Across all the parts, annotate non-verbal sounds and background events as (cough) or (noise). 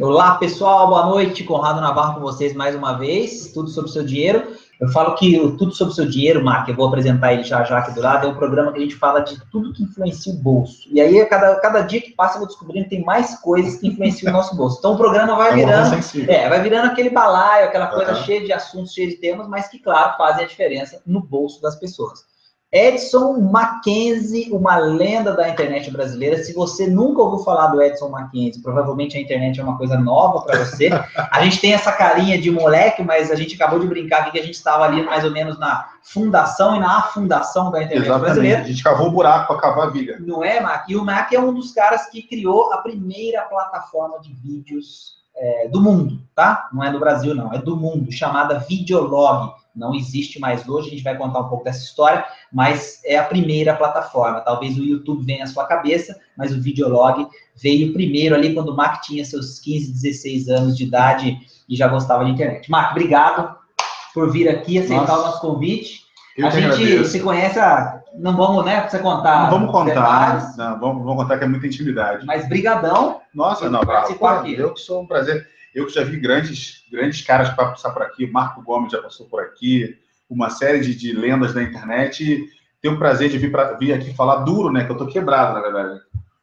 Olá, pessoal, boa noite. Conrado Navarro com vocês mais uma vez. Tudo sobre o seu dinheiro. Eu falo que o Tudo sobre o seu dinheiro, Mark, eu vou apresentar ele já já aqui do lado, é um programa que a gente fala de tudo que influencia o bolso. E aí, cada, cada dia que passa, eu vou descobrindo que tem mais coisas que influenciam o nosso bolso. Então, o programa vai é virando. É, vai virando aquele balaio, aquela coisa uhum. cheia de assuntos, cheia de temas, mas que, claro, fazem a diferença no bolso das pessoas. Edson Mackenzie, uma lenda da internet brasileira. Se você nunca ouviu falar do Edson Mackenzie, provavelmente a internet é uma coisa nova para você. (laughs) A gente tem essa carinha de moleque, mas a gente acabou de brincar aqui que a gente estava ali mais ou menos na fundação e na afundação da internet Exatamente. brasileira. A gente cavou um buraco para cavar a viga. Não é, Mac? E o Mac é um dos caras que criou a primeira plataforma de vídeos é, do mundo, tá? Não é do Brasil, não, é do mundo, chamada Videolog não existe mais hoje, a gente vai contar um pouco dessa história, mas é a primeira plataforma. Talvez o YouTube venha à sua cabeça, mas o Videolog veio primeiro ali quando o Mac tinha seus 15, 16 anos de idade e já gostava de internet. Mac, obrigado por vir aqui, aceitar Nossa, o nosso convite. a gente agradeço. se conhece, não vamos, né, você contar. Não vamos contar, não, vamos, vamos, contar que é muita intimidade. Mas brigadão. Nossa, não, participar aqui. Eu que sou um prazer. Eu que já vi grandes, grandes caras passar por aqui, Marco Gomes já passou por aqui, uma série de, de lendas da internet. E tenho o prazer de vir, pra, vir aqui falar duro, né? Que eu tô quebrado, na verdade.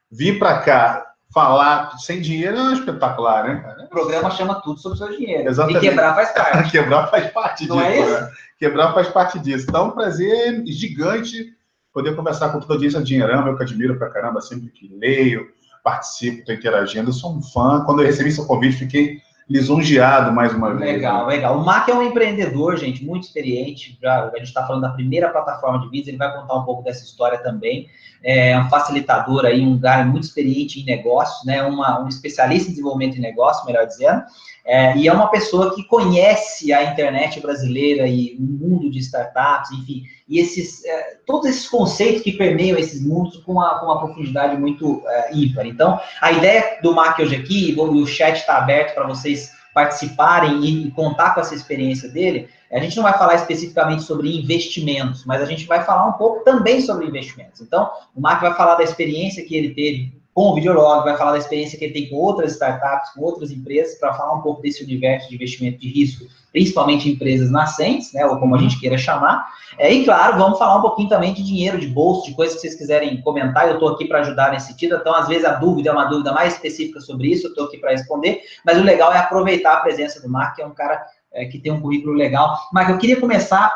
Vir para cá falar sem dinheiro é espetacular, né? O programa chama tudo sobre o seu dinheiro. Exatamente. E quebrar faz (laughs) parte. quebrar faz parte Não é disso. É né? Quebrar faz parte disso. Então, é um prazer gigante poder conversar com toda a audiência de Dinheirão, eu que admiro pra caramba sempre que leio, participo, estou interagindo. Eu sou um fã. Quando eu recebi seu convite, fiquei lisonjeado mais uma vez. Legal, né? legal. O Mac é um empreendedor, gente, muito experiente. Já, a gente está falando da primeira plataforma de vídeos, ele vai contar um pouco dessa história também. É um facilitador aí, um cara muito experiente em negócios, né? Uma, um especialista em desenvolvimento de negócio, melhor dizendo. É, e é uma pessoa que conhece a internet brasileira e o mundo de startups, enfim, e esses, é, todos esses conceitos que permeiam esses mundos com uma, com uma profundidade muito é, ímpar. Então, a ideia do Mac hoje aqui, o chat está aberto para vocês participarem e, e contar com essa experiência dele, a gente não vai falar especificamente sobre investimentos, mas a gente vai falar um pouco também sobre investimentos. Então, o Mark vai falar da experiência que ele teve com o Videolog, vai falar da experiência que ele tem com outras startups, com outras empresas, para falar um pouco desse universo de investimento de risco, principalmente empresas nascentes, né, ou como a gente queira chamar. É, e claro, vamos falar um pouquinho também de dinheiro, de bolso, de coisas que vocês quiserem comentar. Eu estou aqui para ajudar nesse sentido. Então, às vezes a dúvida é uma dúvida mais específica sobre isso, eu estou aqui para responder. Mas o legal é aproveitar a presença do Mark, que é um cara é, que tem um currículo legal. Mark, eu queria começar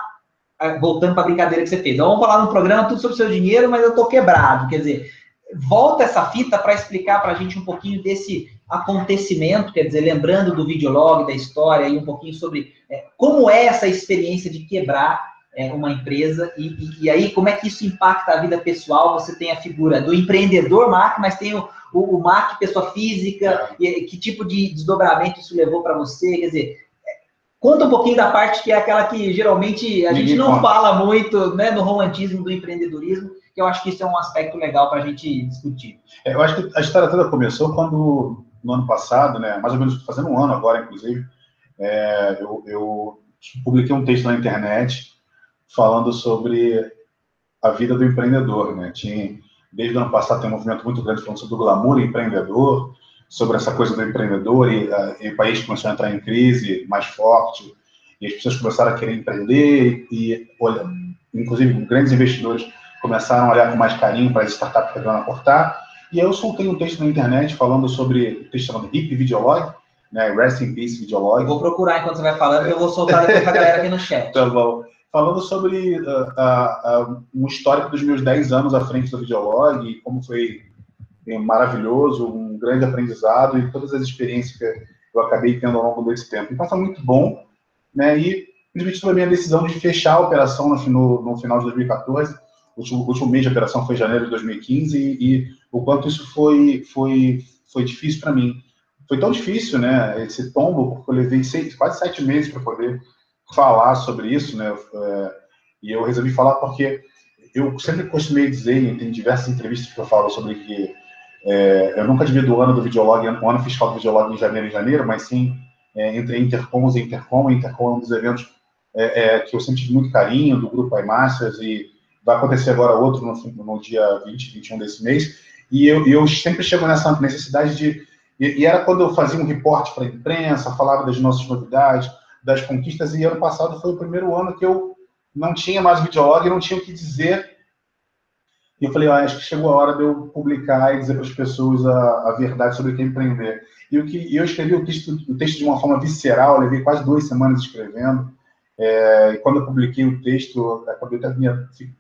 é, voltando para a brincadeira que você fez. Então, vamos falar no programa tudo sobre o seu dinheiro, mas eu estou quebrado. Quer dizer, volta essa fita para explicar para a gente um pouquinho desse acontecimento, quer dizer, lembrando do videolog, da história, e um pouquinho sobre é, como é essa experiência de quebrar é, uma empresa, e, e, e, aí como é que isso impacta a vida pessoal, você tem a figura do empreendedor Mac, mas tem o, o, o Mac, pessoa física, e, que tipo de desdobramento isso levou para você, quer dizer, é, Conta um pouquinho da parte que é aquela que geralmente a gente não fala muito né, no romantismo do empreendedorismo, que eu acho que isso é um aspecto legal para a gente discutir. É, eu acho que a história toda começou quando, no ano passado, né, mais ou menos fazendo um ano agora, inclusive, é, eu, eu publiquei um texto na internet falando sobre a vida do empreendedor. Né? Tinha, desde o ano passado tem um movimento muito grande falando sobre o glamour empreendedor, sobre essa coisa do empreendedor, e, e o país começou a entrar em crise mais forte, e as pessoas começaram a querer empreender, e, olha, inclusive grandes investidores começaram a olhar com mais carinho para as startups que estão a cortar. E eu soltei um texto na internet falando sobre, um texto chamado Hip Videolog, né, Rest in Peace Videolog. Vou procurar enquanto você vai falando, eu vou soltar depois para a galera aqui no chat. (laughs) tá bom. Falando sobre uh, uh, uh, um histórico dos meus 10 anos à frente do Videolog, e como foi é, maravilhoso, um grande aprendizado e todas as experiências que eu acabei tendo ao longo desse tempo. Então, foi muito bom, né, e principalmente sobre a minha decisão de fechar a operação no, no, no final de 2014, o último, último mês de operação foi janeiro de 2015 e, e o quanto isso foi, foi, foi difícil para mim. Foi tão difícil, né, esse tombo, porque eu levei seis, quase sete meses para poder falar sobre isso, né, é, e eu resolvi falar porque eu sempre costumei dizer, tem diversas entrevistas que eu falo sobre que é, eu nunca divido o ano do videolog, o ano fiscal do videolog em janeiro e janeiro, mas sim é, entre Intercoms e Intercom. Intercom é um dos eventos é, é, que eu tive muito carinho, do grupo iMasters, e vai acontecer agora outro no, no dia 20, 21 desse mês, e eu, eu sempre chego nessa necessidade de E, e era quando eu fazia um reporte para a imprensa, falava das nossas novidades, das conquistas, e ano passado foi o primeiro ano que eu não tinha mais videolog, não tinha o que dizer. E eu falei, ah, acho que chegou a hora de eu publicar e dizer para as pessoas a, a verdade sobre o que é empreender. E o que eu escrevi o texto, o texto de uma forma visceral, levei quase duas semanas escrevendo. É, e quando eu publiquei o texto, eu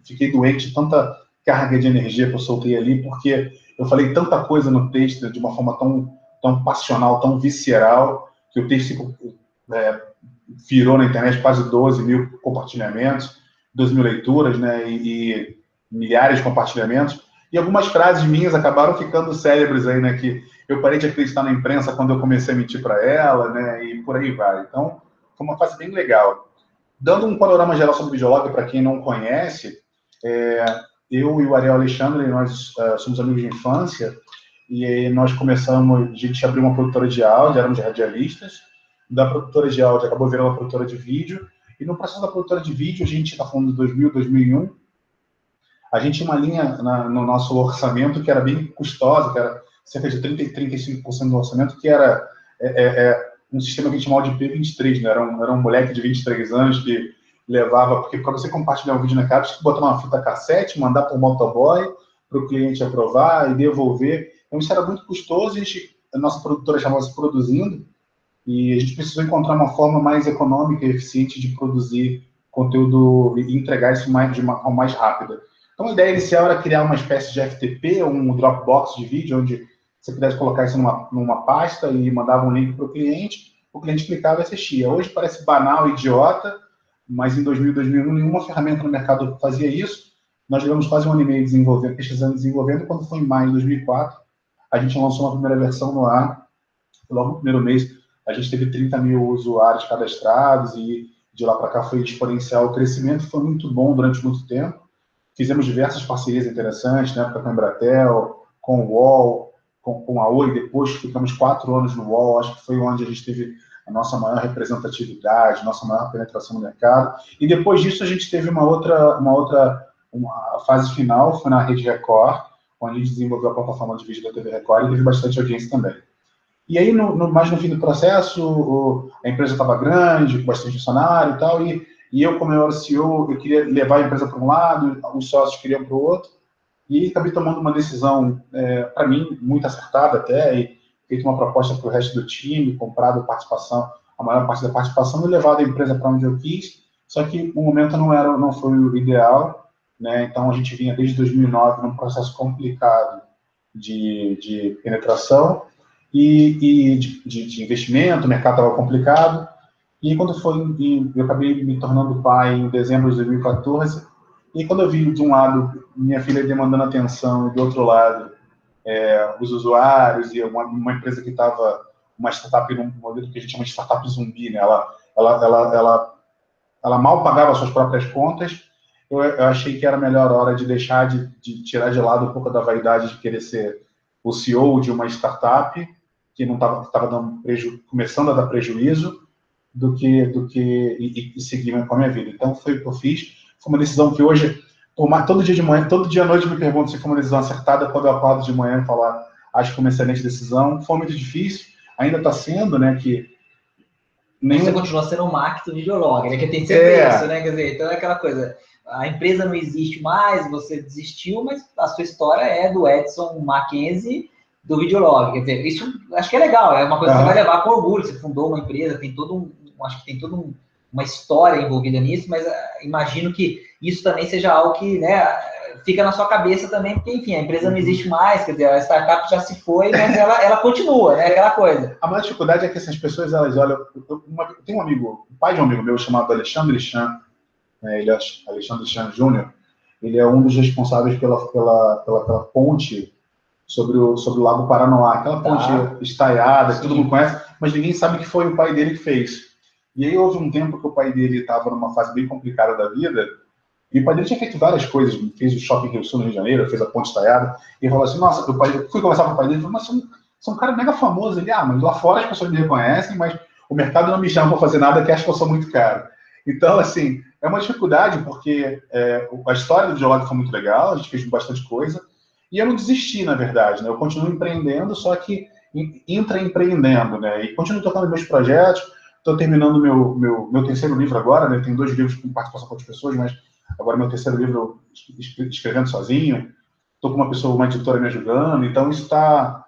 fiquei doente de tanta carga de energia que eu soltei ali, porque eu falei tanta coisa no texto de uma forma tão, tão passional, tão visceral, que o texto é, virou na internet quase 12 mil compartilhamentos, 12 mil leituras, né, e, e, milhares de compartilhamentos. E algumas frases minhas acabaram ficando célebres aí, né, que eu parei de acreditar na imprensa quando eu comecei a mentir para ela, né, e por aí vai. Então, foi uma fase bem legal. Dando um panorama geral sobre o Videolog, para quem não conhece, é, eu e o Ariel Alexandre, nós uh, somos amigos de infância, e nós começamos, a gente abriu uma produtora de áudio, éramos radialistas, da produtora de áudio acabou virando uma produtora de vídeo, e no processo da produtora de vídeo, a gente está falando de 2000, 2001, a gente tinha uma linha na, no nosso orçamento que era bem custosa, que era cerca de 30 e 35% do orçamento, que era é, é, é, um sistema que a gente de P23, né? era, um, era um moleque de 23 anos que levava, porque para você compartilhar um vídeo na casa, tinha que botar uma fita cassete, mandar para o motoboy, para o cliente aprovar e devolver. Então isso era muito custoso a, gente, a nossa produtora chamava-se Produzindo, e a gente precisou encontrar uma forma mais econômica e eficiente de produzir conteúdo e entregar isso mais, de uma forma mais rápida. Então, a ideia inicial era criar uma espécie de FTP, um Dropbox de vídeo, onde você pudesse colocar isso numa, numa pasta e mandava um link para o cliente, o cliente clicava e assistia. Hoje parece banal, idiota, mas em 2000, 2001, nenhuma ferramenta no mercado fazia isso. Nós levamos quase um ano e meio desenvolvendo, pesquisando e desenvolvendo. Quando foi em maio de 2004, a gente lançou uma primeira versão no ar. Logo no primeiro mês, a gente teve 30 mil usuários cadastrados e de lá para cá foi exponencial. O crescimento foi muito bom durante muito tempo. Fizemos diversas parcerias interessantes, né, com a Embratel, com o UOL, com, com a Oi. Depois ficamos quatro anos no UOL. Acho que foi onde a gente teve a nossa maior representatividade, nossa maior penetração no mercado. E depois disso a gente teve uma outra, uma outra uma fase final, foi na Rede Record, onde a gente desenvolveu a plataforma de vídeo da TV Record e teve bastante audiência também. E aí, no, no, mais no fim do processo, o, a empresa estava grande, com bastante funcionário e tal, e, e eu, como eu era CEO, eu queria levar a empresa para um lado, os sócios queriam para o outro, e acabei tomando uma decisão, é, para mim, muito acertada até, e feito uma proposta para o resto do time, comprado participação, a maior parte da participação, e levado a empresa para onde eu quis, só que o momento não, era, não foi o ideal, né? então a gente vinha desde 2009 num processo complicado de, de penetração, e, e de, de, de, investimento, o mercado estava complicado. E quando foi, eu acabei me tornando pai em dezembro de 2014. E quando eu vi de um lado minha filha demandando atenção e do outro lado é, os usuários e uma, uma empresa que estava uma startup num modelo que a gente chama de startup zumbi, né? Ela, ela, ela, ela, ela mal pagava suas próprias contas. Eu, eu achei que era a melhor hora de deixar de, de tirar de lado um pouco da vaidade de querer ser o CEO de uma startup que não estava dando preju, começando a dar prejuízo do que do que e, e, seguir com a minha vida. Então foi o que eu fiz. Foi uma decisão que hoje, todo dia de manhã, todo dia à noite me pergunto se foi uma decisão acertada. Quando eu acordo de manhã e falar, ah, acho que foi uma excelente decisão. Foi muito difícil, ainda está sendo, né? Que nenhum... Você continua sendo um marketing videolog, né? Que tem sempre é. isso, né? Quer dizer, então é aquela coisa. A empresa não existe mais, você desistiu, mas a sua história é do Edson Mackenzie do videolog. Quer dizer, isso acho que é legal, é uma coisa que você vai levar com orgulho. Você fundou uma empresa, tem todo um, acho que tem toda um, uma história envolvida nisso, mas uh, imagino que isso também seja algo que, né, fica na sua cabeça também, porque, enfim, a empresa não uhum. existe mais, quer dizer, a startup já se foi, mas ela, ela continua, né, aquela coisa. A maior dificuldade é que essas pessoas, elas olham, uma, tem um amigo, o pai de um amigo meu chamado Alexandre Chan, né, ele é Alexandre Chan Júnior, ele é um dos responsáveis pela, pela, pela, pela ponte sobre o, sobre o Lago Paranoá, aquela tá. ponte estaiada, que todo mundo conhece, mas ninguém sabe que foi o pai dele que fez. E aí houve um tempo que o pai dele estava numa fase bem complicada da vida, e o pai dele tinha feito várias coisas, fez o Shopping Rio Sul no Rio de Janeiro, fez a ponte estaiada, e falou assim, nossa, o pai, fui conversar com o pai dele, falou, mas você é um cara mega famoso. Ele, ah, mas lá fora as pessoas me reconhecem, mas o mercado não me chama para fazer nada que acho que eu sou muito caro. Então, assim, é uma dificuldade, porque é, a história do Geolog foi muito legal, a gente fez bastante coisa, e eu não desisti, na verdade, né? Eu continuo empreendendo, só que intraempreendendo, né? E continuo tocando meus projetos, estou terminando meu, meu, meu terceiro livro agora, né? Tem dois livros com participação com outras pessoas, mas agora meu terceiro livro escrevendo sozinho. Estou com uma pessoa, uma editora me ajudando, então isso está...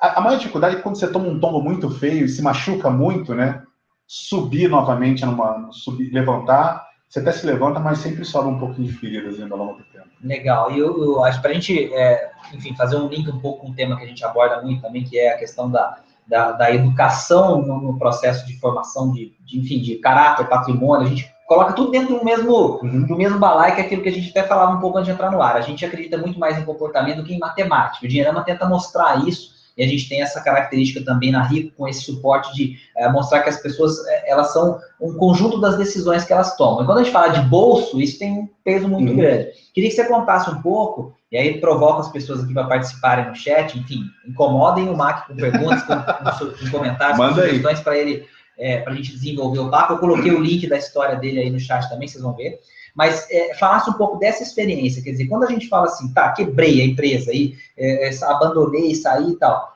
A, a maior dificuldade é quando você toma um tombo muito feio e se machuca muito, né? Subir novamente, numa, subir, levantar, você até se levanta, mas sempre sobe um pouquinho de feridas ainda ao longo do tempo. Legal. E eu, eu, acho para a gente, é, enfim, fazer um link um pouco com um tema que a gente aborda muito também, que é a questão da, da, da educação no, no, processo de formação de, de, enfim, de caráter, patrimônio. A gente coloca tudo dentro do mesmo, uhum. do mesmo balai, que é aquilo que a gente até falava um pouco antes de entrar no ar. A gente acredita muito mais em comportamento do que em matemática. O Dinheirama tenta mostrar isso e a gente tem essa característica também na Rico, com esse suporte de é, mostrar que as pessoas, é, elas são um conjunto das decisões que elas tomam. E quando a gente fala de bolso, isso tem um peso muito uhum. grande. Queria que você contasse um pouco, e aí provoca as pessoas aqui para participarem no chat, enfim, incomodem o Mac com perguntas, com, com, com comentários, Manda com sugestões para ele, é, para a gente desenvolver o papo. Eu coloquei o link da história dele aí no chat também, vocês vão ver mas é, falasse um pouco dessa experiência, quer dizer, quando a gente fala assim, tá, quebrei a empresa aí, é, abandonei, saí e tal,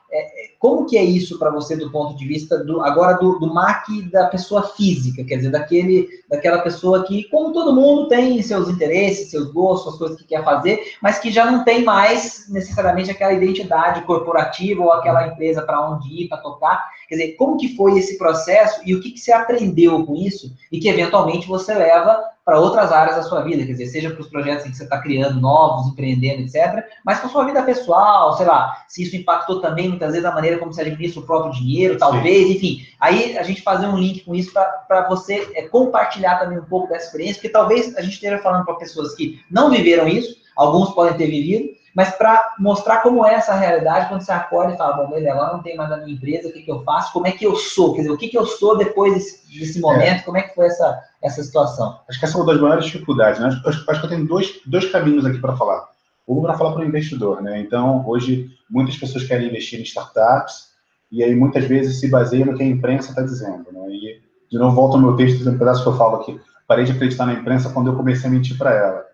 é, é, como que é isso para você do ponto de vista do agora do, do MAC da pessoa física, quer dizer, daquele, daquela pessoa que, como todo mundo, tem seus interesses, seus gostos, as coisas que quer fazer, mas que já não tem mais necessariamente aquela identidade corporativa ou aquela empresa para onde ir, para tocar. Quer dizer, como que foi esse processo e o que, que você aprendeu com isso e que eventualmente você leva para outras áreas da sua vida, quer dizer, seja para os projetos que você está criando, novos, empreendendo, etc., mas para a sua vida pessoal, sei lá, se isso impactou também muitas vezes a maneira como você administra o próprio dinheiro, talvez, Sim. enfim. Aí a gente fazer um link com isso para você é, compartilhar também um pouco dessa experiência, porque talvez a gente esteja falando para pessoas que não viveram isso, alguns podem ter vivido, mas para mostrar como é essa realidade quando você acorda e fala, bom, beleza, agora não tem mais a minha empresa, o que, que eu faço, como é que eu sou, quer dizer, o que, que eu sou depois desse, desse momento, é. como é que foi essa, essa situação? Acho que essa é uma das maiores dificuldades, né? Acho, acho que eu tenho dois, dois caminhos aqui para falar. Um para falar para o investidor, né? Então, hoje, muitas pessoas querem investir em startups e aí muitas vezes se baseiam no que a imprensa está dizendo, né? E, de novo, volto ao meu texto, um pedaço que eu falo aqui. Parei de acreditar na imprensa quando eu comecei a mentir para ela.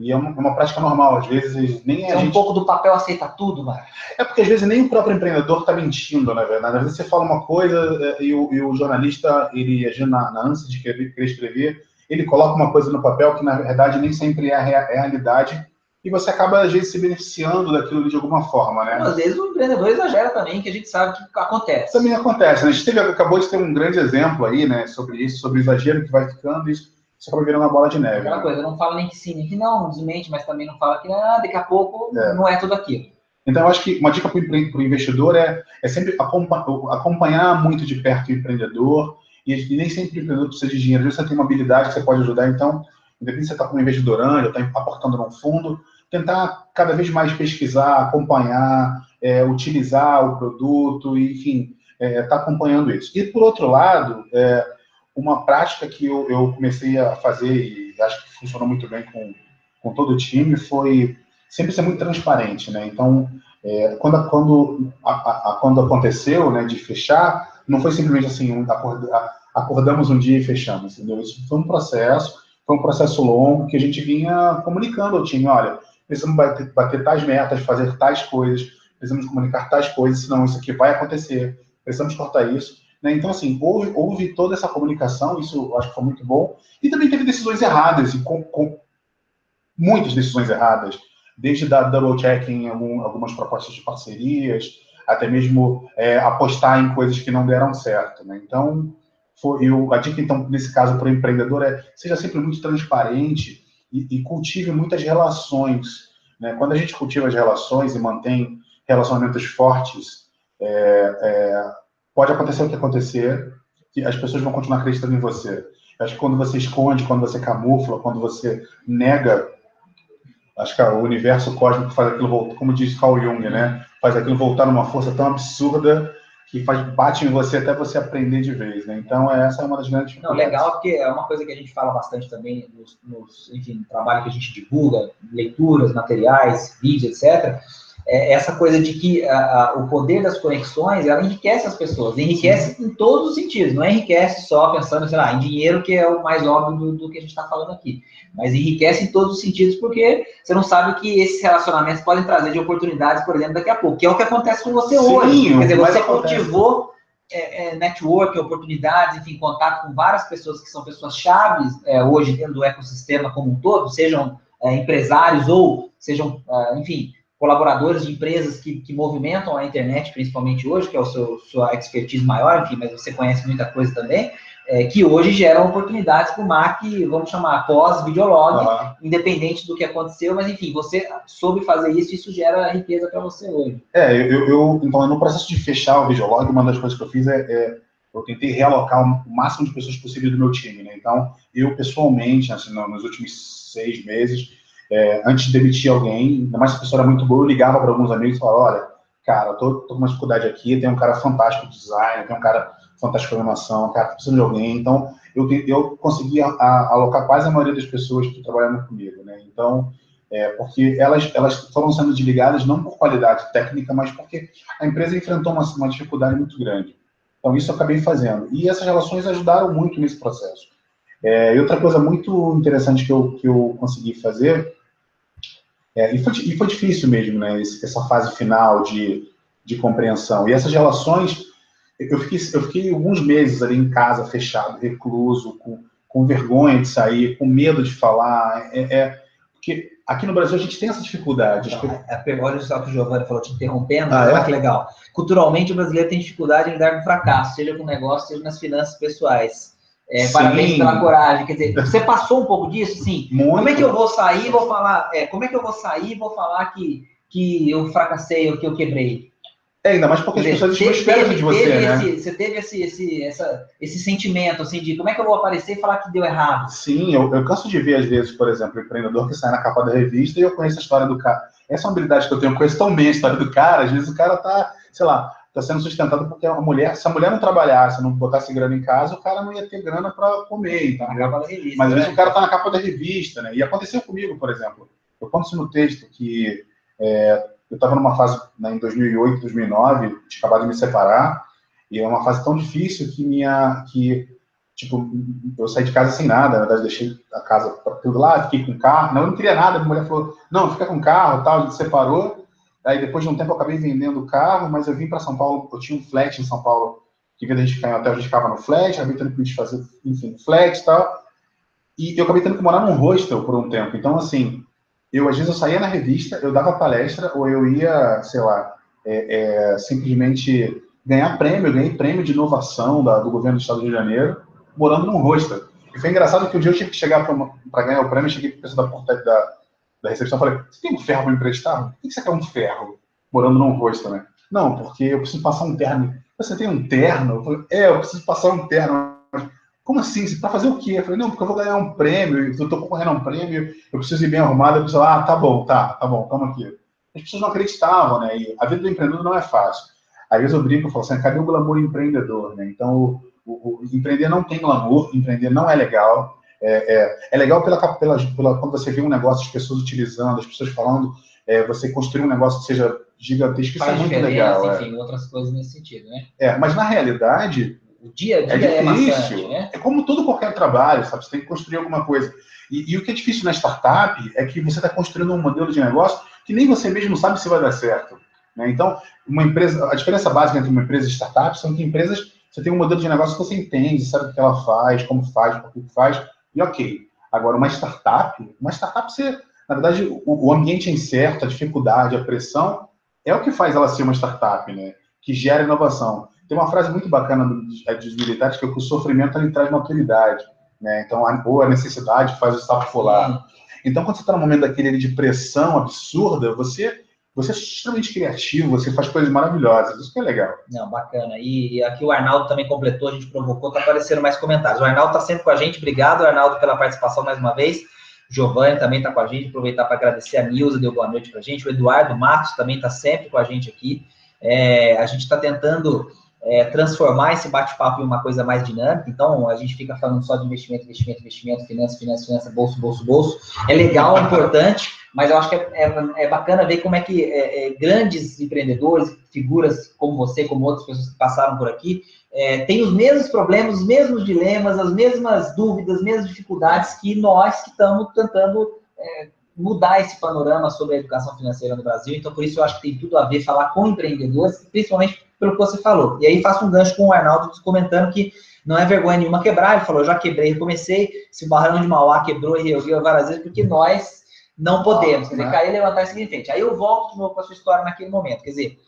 E é uma, é uma, prática normal, às vezes nem é a gente... um pouco do papel aceita tudo, mano. É porque às vezes nem o próprio empreendedor está mentindo, na verdade. Às vezes você fala uma coisa é, e o, e o jornalista, ele agindo na, na ânsia de querer, querer, escrever, ele coloca uma coisa no papel que na verdade nem sempre é a realidade e você acaba às vezes se beneficiando daquilo de alguma forma, né? Às vezes o empreendedor exagera também, que a gente sabe que acontece. Também acontece, né? A gente teve, acabou de ter um grande exemplo aí, né, sobre isso, sobre o exagero que vai ficando, isso você acaba virando uma bola de neve. Aquela né? coisa, não fala nem que sim, nem que não, não desmente, mas também não fala que ah, daqui a pouco é. não é tudo aquilo. Então, eu acho que uma dica para o investidor é, é sempre acompanhar muito de perto o empreendedor, e, e nem sempre o empreendedor precisa de dinheiro. Você tem uma habilidade que você pode ajudar, então, independente se você está com um investidor anjo, está aportando num fundo, tentar cada vez mais pesquisar, acompanhar, é, utilizar o produto, enfim, estar é, tá acompanhando isso. E, por outro lado, é, uma prática que eu, eu, comecei a fazer e acho que funcionou muito bem com, com todo o time foi sempre ser muito transparente, né? Então, é, quando, quando, a, a, quando aconteceu, né, de fechar, não foi simplesmente assim, acordamos um dia e fechamos, entendeu? Isso foi um processo, foi um processo longo que a gente vinha comunicando ao time, olha, precisamos bater, bater tais metas, fazer tais coisas, precisamos comunicar tais coisas, senão isso aqui vai acontecer, precisamos cortar isso. Né? Então, assim, houve, houve, toda essa comunicação, isso acho que foi muito bom. E também teve decisões erradas, e com, com muitas decisões erradas, desde dar double check em algum, algumas propostas de parcerias, até mesmo é, apostar em coisas que não deram certo. Né? Então, eu, a dica, então, nesse caso, para o empreendedor é seja sempre muito transparente e, e cultive muitas relações. Né? Quando a gente cultiva as relações e mantém relacionamentos fortes, é, é, pode acontecer o que acontecer, que as pessoas vão continuar acreditando em você. Acho que quando você esconde, quando você camufla, quando você nega, acho que o universo cósmico faz aquilo voltar, como diz Carl Jung, né? Faz aquilo voltar numa força tão absurda que faz, bate em você até você aprender de vez, né? Então, essa é uma das grandes. Não, legal, porque é uma coisa que a gente fala bastante também nos, nos enfim, no trabalho que a gente divulga, leituras, materiais, vídeos, etc., é, essa coisa de que a, a, o poder das conexões, ela enriquece as pessoas, enriquece Sim. em todos os sentidos, não enriquece só pensando, sei lá, em dinheiro, que é o mais óbvio do, do que a gente está falando aqui, mas enriquece em todos os sentidos, porque você não sabe que esses relacionamentos podem trazer de oportunidades, por exemplo, daqui a pouco, que é o que acontece com você Sim, hoje. Quer dizer, você cultivou é, é, network, oportunidades, enfim, contato com várias pessoas que são pessoas chaves é, hoje dentro do ecossistema como um todo, sejam é, empresários ou sejam, é, enfim, colaboradores de empresas que, que movimentam a internet, principalmente hoje, que é o seu sua expertise maior, enfim, mas você conhece muita coisa também, é, que hoje geram oportunidades para o MAC, vamos chamar, pós-videolog, uhum. independente do que aconteceu, mas enfim, você soube fazer isso e isso gera riqueza para você hoje. É, eu, eu, então, no processo de fechar o videolog, uma das coisas que eu fiz é, é eu tentei realocar o máximo de pessoas possível do meu time, né? Então, eu pessoalmente, assim, nos últimos seis meses, é, antes de demitir alguém, ainda mais se a pessoa era muito boa, eu ligava para alguns amigos e falava, olha, cara, tô, tô com uma dificuldade aqui, tem um cara fantástico de design, tem um cara fantástico de programação, cara, precisa de alguém, então eu, eu consegui a, a, alocar quase a maioria das pessoas que trabalhavam comigo, né, então, é, porque elas, elas foram sendo desligadas não por qualidade técnica, mas porque a empresa enfrentou uma, uma dificuldade muito grande. Então, isso eu acabei fazendo. E essas relações ajudaram muito nesse processo. É, e outra coisa muito interessante que eu, que eu consegui fazer é, e, foi, e, foi, difícil mesmo, né, essa fase final de, de compreensão. E essas relações, eu fiquei, eu fiquei alguns meses ali em casa, fechado, recluso, com, com vergonha de sair, com medo de falar. É, é porque aqui no Brasil a gente tem essa dificuldade. Não, olha só que o Giovanni falou, te interrompendo, ah, é? que legal. Culturalmente, o brasileiro tem dificuldade em lidar com fracasso, seja com negócio, seja nas finanças pessoais. É, parabéns pela coragem. Quer dizer, você passou um pouco disso, sim. Muito. Como é que eu vou sair e vou falar? É, como é que eu vou sair e vou falar que, que eu fracassei ou que eu quebrei? É, ainda mais porque as pessoas estão esperando de você, né? Esse, você teve esse, esse, essa, esse sentimento, assim, de como é que eu vou aparecer e falar que deu errado? Sim, eu, eu canso de ver, às vezes, por exemplo, o empreendedor que sai na capa da revista e eu conheço a história do cara. Essa é uma habilidade que eu tenho, eu conheço tão bem a história do cara, às vezes o cara tá, sei lá, está sendo sustentado porque a mulher, se a mulher não trabalhasse, não botasse grana em casa, o cara não ia ter grana para comer, entendeu? Revista, Mas às vezes né? o cara está na capa da revista, né? E aconteceu comigo, por exemplo. Eu conto isso no texto que é, eu estava numa fase né, em 2008, 2009, tinha acabado de me separar e é uma fase tão difícil que minha que tipo eu saí de casa sem nada, na verdade deixei a casa tudo lá, fiquei com carro, não, eu não queria nada, a mulher falou não, fica com carro, tal, a gente separou Aí depois de um tempo eu acabei vendendo o carro, mas eu vim para São Paulo, eu tinha um flat em São Paulo, que de a gente ficar em hotel, a gente ficava no flat, acabei tendo que fazer, enfim, flat e tal. E eu acabei tendo que morar num hostel por um tempo. Então, assim, eu às vezes eu saía na revista, eu dava palestra, ou eu ia, sei lá, é, é, simplesmente ganhar prêmio, eu ganhei prêmio de inovação da, do governo do Estado de Janeiro, morando num hostel. E foi engraçado que um dia eu tive que chegar para ganhar o prêmio, cheguei para pessoa da da, da recepção, falei, você tem um ferro para emprestar? Por que você quer um ferro morando num rosto, né? Não, porque eu preciso passar um terno. Você tem um terno? Eu falei, é, eu preciso passar um terno. Como assim? Para fazer o quê? Eu falei, não, porque eu vou ganhar um prêmio, eu estou concorrendo a um prêmio, eu preciso ir bem arrumado. Eu preciso, ah, tá bom, tá, tá bom, toma aqui. As pessoas não acreditavam, né? E a vida do empreendedor não é fácil. Vezes eu brinco e falo assim, cadê o glamour empreendedor, né? Então, o, o, o empreender não tem glamour, empreender não é legal, é, é, é legal pela, pela, pela, quando você vê um negócio, as pessoas utilizando, as pessoas falando, é, você construir um negócio que seja gigantesco, isso é muito legal. É. Enfim, outras coisas nesse sentido, né? É, mas na realidade, o dia a dia é, difícil. é bastante, né? É como todo qualquer trabalho, sabe? Você tem que construir alguma coisa. E, e o que é difícil na startup é que você está construindo um modelo de negócio que nem você mesmo sabe se vai dar certo. Né? Então, uma empresa, a diferença básica entre uma empresa e startup são que empresas você tem um modelo de negócio que você entende, sabe o que ela faz, como faz, por que faz. E ok. Agora, uma startup, uma startup, você, na verdade, o, o ambiente é incerto, a dificuldade, a pressão, é o que faz ela ser uma startup, né? Que gera inovação. Tem uma frase muito bacana dos, é, dos militares que é que o sofrimento ele traz maturidade, né? Então, a, ou a necessidade faz o sapo pular. Então, quando você está num momento daquele de pressão absurda, você você é extremamente criativo, você faz coisas maravilhosas, isso que é legal. Não, bacana. E aqui o Arnaldo também completou, a gente provocou, tá aparecendo mais comentários. O Arnaldo está sempre com a gente, obrigado, Arnaldo, pela participação mais uma vez. Giovanni também está com a gente, aproveitar para agradecer a Nilza, deu boa noite para a gente. O Eduardo Matos também está sempre com a gente aqui. É, a gente está tentando é, transformar esse bate-papo em uma coisa mais dinâmica. Então, a gente fica falando só de investimento, investimento, investimento, finança, finança, finança, bolso, bolso, bolso. É legal, é importante, mas eu acho que é, é, é bacana ver como é que é, é, grandes empreendedores, figuras como você, como outras pessoas que passaram por aqui, é, têm os mesmos problemas, os mesmos dilemas, as mesmas dúvidas, as mesmas dificuldades que nós que estamos tentando mudar esse panorama sobre a educação financeira no Brasil. Então, por isso eu acho que tem tudo a ver falar com empreendedores, principalmente pelo que você falou. E aí faço um gancho com o Arnaldo comentando que não é vergonha nenhuma quebrar. Ele falou, já quebrei, recomecei. Se o Barrão de Mauá quebrou e reergueu várias vezes, porque nós não podemos. Quer dizer, né? cair, levantar e seguir em frente. Aí eu volto de novo para a sua história naquele momento. Quer dizer,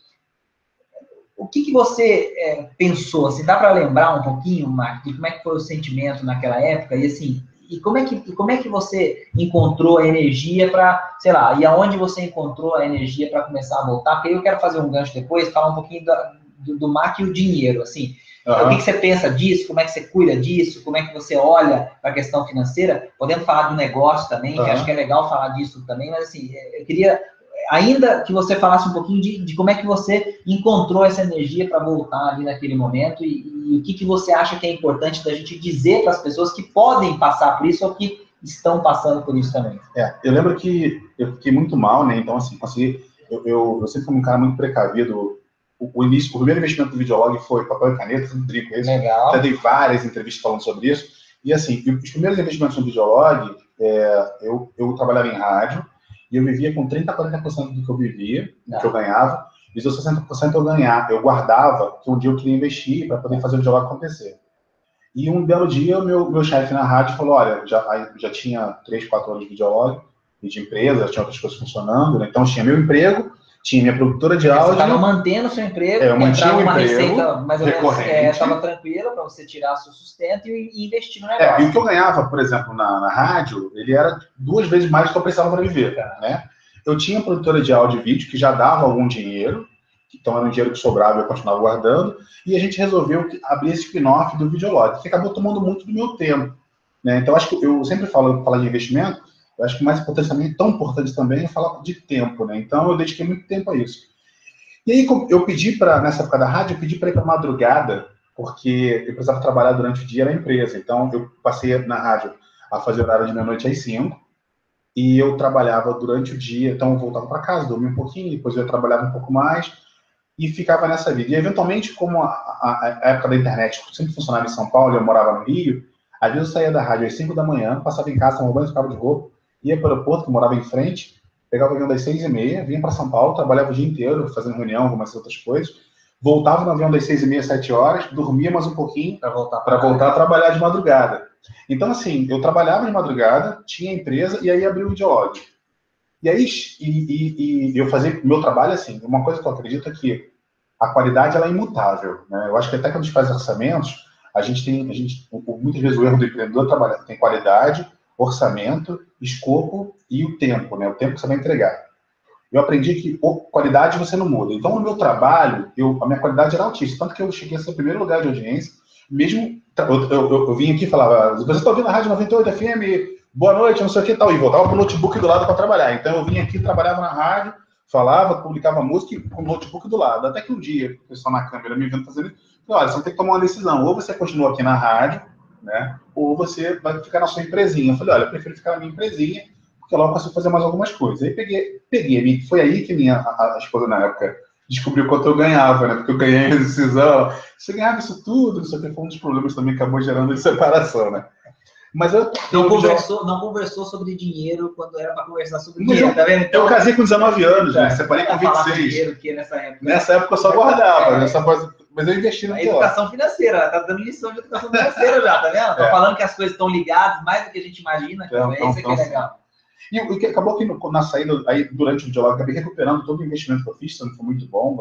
o que, que você é, pensou? Assim, dá para lembrar um pouquinho, Mark, de como é que foi o sentimento naquela época? E assim, e como é que, como é que você encontrou a energia para, sei lá, e aonde você encontrou a energia para começar a voltar? Porque eu quero fazer um gancho depois, falar um pouquinho da, do, do MAC e o dinheiro, assim. Uhum. O que, que, você pensa disso? Como é que você cuida disso? Como é que você olha para a questão financeira? Podemos falar do negócio também, uhum. que acho que é legal falar disso também, mas assim, é, eu queria ainda que você falasse um pouquinho de, de como é que você encontrou essa energia para voltar ali naquele momento e, e, o que, que você acha que é importante da gente dizer para as pessoas que podem passar por isso ou que estão passando por isso também. É, eu lembro que eu fiquei muito mal, né? Então, assim, consegui. Eu, eu, eu sempre fui um cara muito precavido o, início, o primeiro investimento do Videolog foi papel e caneta, sempre brinco isso. Legal. Já dei várias entrevistas falando sobre isso. E assim, os primeiros investimentos no Videolog, é, eu, eu trabalhava em rádio e eu vivia com 30% a 40% do que eu vivia, do que eu ganhava, e os 60% eu ganhava, eu guardava, que um dia eu queria investir para poder fazer o Videolog acontecer. E um belo dia, meu, meu chefe na rádio falou, olha, já, já tinha 3, 4 anos de Videolog, e de empresa, tinha outras coisas funcionando, né? então tinha meu emprego, tinha minha produtora de áudio. Você estava mantendo seu emprego, é, eu mantinha uma emprego receita mais ou menos estava é, tranquila para você tirar seu sustento e, e investir no negócio. É, e o que eu ganhava, por exemplo, na, na rádio, ele era duas vezes mais do que eu precisava para viver. Né? Eu tinha produtora de áudio e vídeo que já dava algum dinheiro, então era um dinheiro que sobrava e eu continuava guardando, e a gente resolveu abrir esse spin-off do Videolog, que acabou tomando muito do meu tempo. Né? Então, acho que eu sempre falo, falo de investimento, eu acho que mais importante também, tão importante também, é falar de tempo, né? Então, eu dediquei muito tempo a isso. E aí, eu pedi para, nessa época da rádio, eu pedi para ir para madrugada, porque eu precisava trabalhar durante o dia na empresa. Então, eu passei na rádio a fazer horário de meia-noite às cinco, e eu trabalhava durante o dia, então eu voltava para casa, dormia um pouquinho, depois eu trabalhava um pouco mais, e ficava nessa vida. E, eventualmente, como a, a, a época da internet sempre funcionava em São Paulo, eu morava no Rio, às vezes eu saía da rádio às 5 da manhã, passava em casa, tomava banho, ficava de roupa, ia para o aeroporto, que morava em frente, pegava o avião das seis e meia, vinha para São Paulo, trabalhava o dia inteiro, fazendo reunião, algumas outras coisas, voltava no avião das seis e meia, sete horas, dormia mais um pouquinho para voltar, para voltar a trabalhar de madrugada. Então, assim, eu trabalhava de madrugada, tinha empresa e aí abri o Ideolog. E aí, e, e, e, eu fazia meu trabalho assim, uma coisa que eu acredito é que a qualidade ela é imutável. Né? Eu acho que até quando a gente faz orçamentos, a gente tem, a gente, muitas vezes o erro do empreendedor trabalha, tem qualidade, orçamento, escopo e o tempo, né? O tempo que você vai entregar. Eu aprendi que qualidade você não muda. Então, no meu trabalho, eu, a minha qualidade era altíssima. Tanto que eu cheguei a ser o primeiro lugar de audiência, mesmo. Eu, eu, eu vim aqui e falava, você está ouvindo a Rádio 98 FM, boa noite, não sei o que tal, e voltava para o notebook do lado para trabalhar. Então, eu vim aqui, trabalhava na rádio, falava, publicava música com o notebook do lado. Até que um dia, o pessoal na câmera me vendo fazendo isso, olha, você tem que tomar uma decisão. Ou você continua aqui na rádio, né? Ou você vai ficar na sua empresinha. Eu falei, olha, eu prefiro ficar na minha empresinha, porque lá eu posso fazer mais algumas coisas. Aí peguei, peguei, foi aí que minha a, a esposa na época descobriu quanto eu ganhava, né? Porque eu ganhei a decisão. Você ganhava isso tudo, isso aqui foi um dos problemas também que acabou gerando de separação, né? Mas eu, não, conversou, já... não conversou sobre dinheiro quando era para conversar sobre dinheiro, eu, tá vendo? Então, eu casei com 19 anos, né? Separei com 26. Dinheiro, que nessa época. Nessa época eu só (laughs) guardava, é. nessa mas eu investi no A educação financeira, ela tá dando lição de educação financeira já, tá vendo? Tô é. falando que as coisas estão ligadas mais do que a gente imagina, que então, isso aqui é legal. E o que acabou que na saída, aí, durante o diálogo, acabei recuperando todo o investimento que eu fiz, não foi muito bom,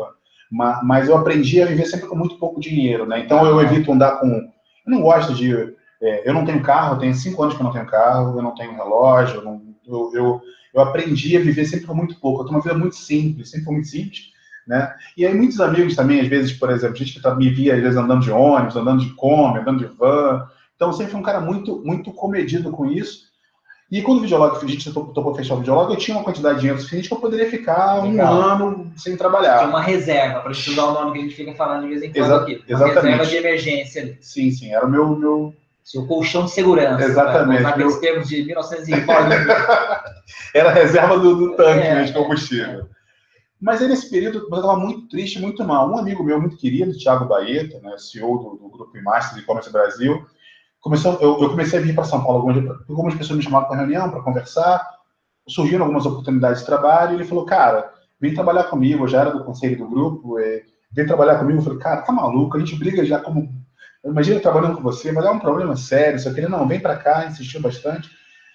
mas, mas eu aprendi a viver sempre com muito pouco dinheiro, né? Então eu evito andar com. Eu não gosto de. É, eu não tenho carro, eu tenho cinco anos que eu não tenho carro, eu não tenho relógio, eu, não, eu, eu, eu aprendi a viver sempre com muito pouco. Eu tenho uma vida muito simples, sempre foi muito simples. Né? E aí muitos amigos também, às vezes, por exemplo, gente que tá, me via, às vezes, andando de ônibus, andando de Kombi, andando de van. Então, sempre fui um cara muito, muito comedido com isso. E quando o videolog, a gente topou fechar o videolog, eu tinha uma quantidade de dinheiro suficiente que eu poderia ficar Legal. um ano sem trabalhar. Tinha uma reserva, para gente usar o nome que a gente fica falando de vez em quando Exa aqui. Uma exatamente. reserva de emergência ali. Sim, sim, era o meu, meu, seu colchão de segurança. Exatamente. Né? Meu... termos de 1940. (laughs) Era a reserva do, do tanque é, né, de combustível. Mas aí, nesse período, eu estava muito triste, muito mal. Um amigo meu muito querido, Thiago Baeta, né, CEO do, do Grupo Master de E-Commerce Brasil, começou, eu, eu, comecei a vir para São Paulo, algumas, algumas pessoas me chamaram para reunião, para conversar, surgiram algumas oportunidades de trabalho, e ele falou, cara, vem trabalhar comigo, eu já era do conselho do grupo, é, vem trabalhar comigo. Eu falei, cara, tá maluco, a gente briga já como imagina trabalhando com você, mas é um problema sério. Só que ele, não, vem para cá, insistiu bastante.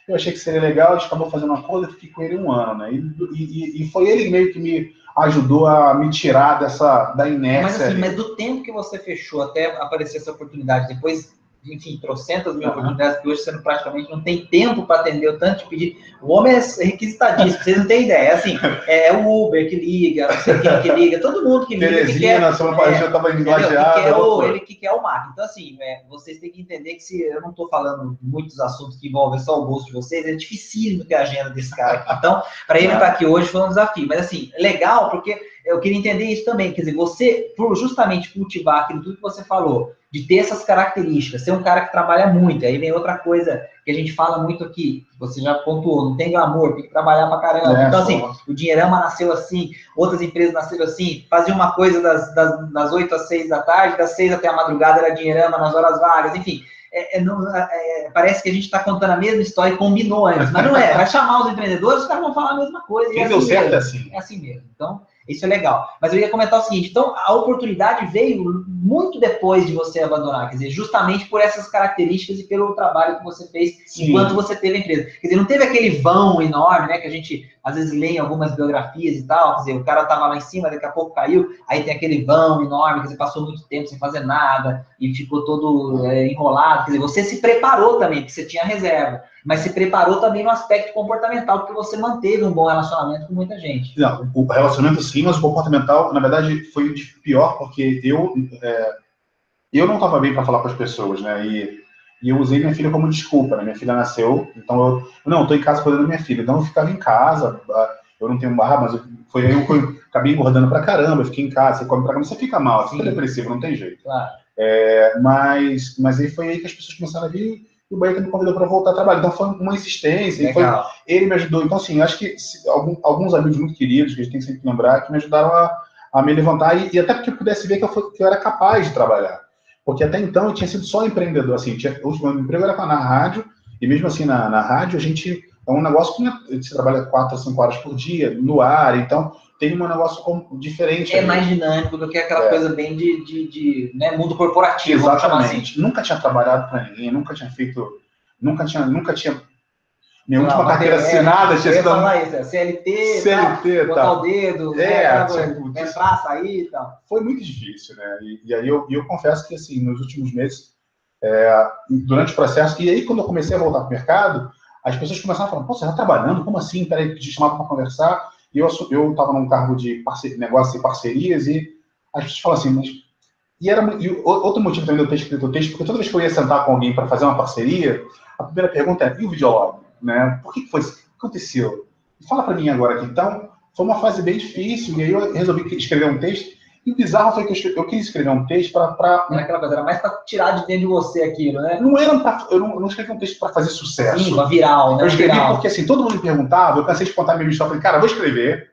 Eu achei que seria legal, a gente acabou fazendo uma coisa, fiquei com ele um ano, né? E, e, e, foi ele meio que me ajudou a me tirar dessa, da inércia. Mas assim, mas do tempo que você fechou até aparecer essa oportunidade, depois enfim, trocentas mil oportunidades que hoje você não, praticamente não tem tempo para atender o tanto de pedir. O homem é requisitadíssimo, vocês não têm ideia. É assim, é, é o Uber que liga, não sei quem que liga, todo mundo que liga. Terezinha, que quer, na semana é, já estava. Que o, ele que quer o marketing. Então, assim, é, vocês têm que entender que se eu não estou falando muitos assuntos que envolvem só o bolso de vocês, é dificílimo ter a agenda desse cara aqui. Então, para ele estar tá aqui hoje foi um desafio. Mas, assim, legal, porque eu queria entender isso também. Quer dizer, você, por justamente cultivar aquilo tudo que você falou, de ter essas características, ser um cara que trabalha muito. Aí vem outra coisa que a gente fala muito aqui, você já pontuou, não tem glamour, tem que trabalhar pra caramba. É, então, assim, o Dinheirama nasceu assim, outras empresas nasceram assim, fazia uma coisa das, das, das 8 às 6 da tarde, das 6 até a madrugada era Dinheirama nas horas vagas, enfim. É, é, não, é, é parece que a gente está contando a mesma história e combinou antes, mas não é. Vai chamar os empreendedores, os caras vão falar a mesma coisa. Quem é deu assim certo é assim. É assim mesmo. Então, isso é legal. Mas eu ia comentar o seguinte: então, a oportunidade veio muito depois de você abandonar, quer dizer, justamente por essas características e pelo trabalho que você fez Sim. enquanto você teve a empresa. Quer dizer, não teve aquele vão enorme, né, que a gente às vezes lê em algumas biografias e tal, quer dizer, o cara estava lá em cima, daqui a pouco caiu, aí tem aquele vão enorme, quer dizer, passou muito tempo sem fazer nada e ficou todo é, enrolado. Quer dizer, você se preparou também, porque você tinha reserva mas se preparou também no aspecto comportamental, porque você manteve um bom relacionamento com muita gente. Não, o relacionamento sim, mas o comportamental, na verdade, foi pior, porque eu, é, eu não estava bem para falar com as pessoas, né? E, e, eu usei minha filha como desculpa, né? Minha filha nasceu, então eu, não, estou em casa cuidando da minha filha, então eu ficava em casa, eu não tenho barra, mas eu, foi aí eu acabei engordando pra caramba, eu fiquei em casa, você come pra caramba, você fica mal, você fica depressivo, não tem jeito. Claro. É, mas, mas aí foi aí que as pessoas começaram a vir e o Bahia me convidou para voltar a trabalhar. Então foi uma insistência, foi, ele me ajudou. Então, assim, acho que se, algum, alguns amigos muito queridos, que a gente tem que sempre lembrar, que me ajudaram a, a me levantar e, e, até porque eu pudesse ver que eu, foi, que eu, era capaz de trabalhar. Porque até então eu tinha sido só empreendedor. Assim, tinha, o último emprego era na rádio, e mesmo assim na, na rádio a gente é um negócio que você trabalha quatro a cinco horas por dia no ar, então tem um negócio diferente. É ali. mais dinâmico do que aquela é. coisa bem de, de, de né, mundo corporativo. Exatamente. Assim. Nunca tinha trabalhado para ninguém, nunca tinha feito, nunca tinha, nunca tinha minha última não, carteira é, assinada tinha sido. isso, é CLT, CLT, tá, botar o dedo, é, né, tipo, entrar, sair e tal. Foi muito difícil, né? E, e aí eu, eu confesso que, assim, nos últimos meses, é, durante o processo, e aí quando eu comecei a voltar para o mercado, as pessoas começaram a falar, pô, você está trabalhando? Como assim? Peraí, te chamava para conversar. E eu estava num cargo de negócio e parcerias e as pessoas falam assim, mas... E era e outro motivo também de eu ter escrito o texto, porque toda vez que eu ia sentar com alguém para fazer uma parceria, a primeira pergunta é, e o videolog? Né? Por que, que foi isso? O que aconteceu? Fala para mim agora aqui. Então, foi uma fase bem difícil, e aí eu resolvi escrever um texto e o bizarro foi que eu, eu quis escrever um texto para. Não é aquela coisa, era mais para tirar de dentro de você aquilo, né? Não era pra, eu, não, eu não escrevi um texto para fazer sucesso. Sim, viral, né? Eu escrevi viral. porque assim, todo mundo me perguntava, eu cansei de contar minha história, falei, cara, vou escrever.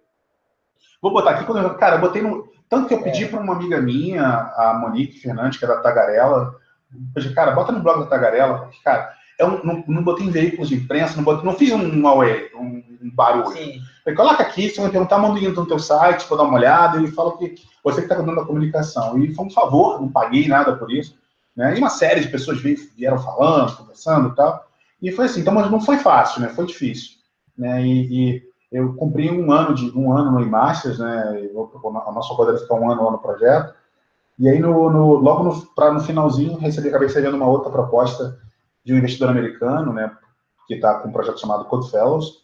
Vou botar aqui. Quando eu, cara, eu botei no. Tanto que eu pedi é. para uma amiga minha, a Monique Fernandes, que é da Tagarela, eu pedi, cara, bota no blog da Tagarela, porque, cara, eu não, não botei em veículos de imprensa, não, botei, não fiz um away, um, um barulho. Sim. Falei, coloca aqui, se você me perguntar, manda um link no teu site, vou dar uma olhada, e fala que você que está cuidando da comunicação. E foi um favor, não paguei nada por isso. Né? E uma série de pessoas vieram falando, conversando e tal. E foi assim, então, mas não foi fácil, né? Foi difícil. Né? E, e eu cumpri um ano de um ano no iMasters, né? A nossa rodada ficar um ano lá no projeto. E aí, no, no logo no, pra, no finalzinho, recebi, acabei recebendo uma outra proposta de um investidor americano, né? Que está com um projeto chamado Code Fellows.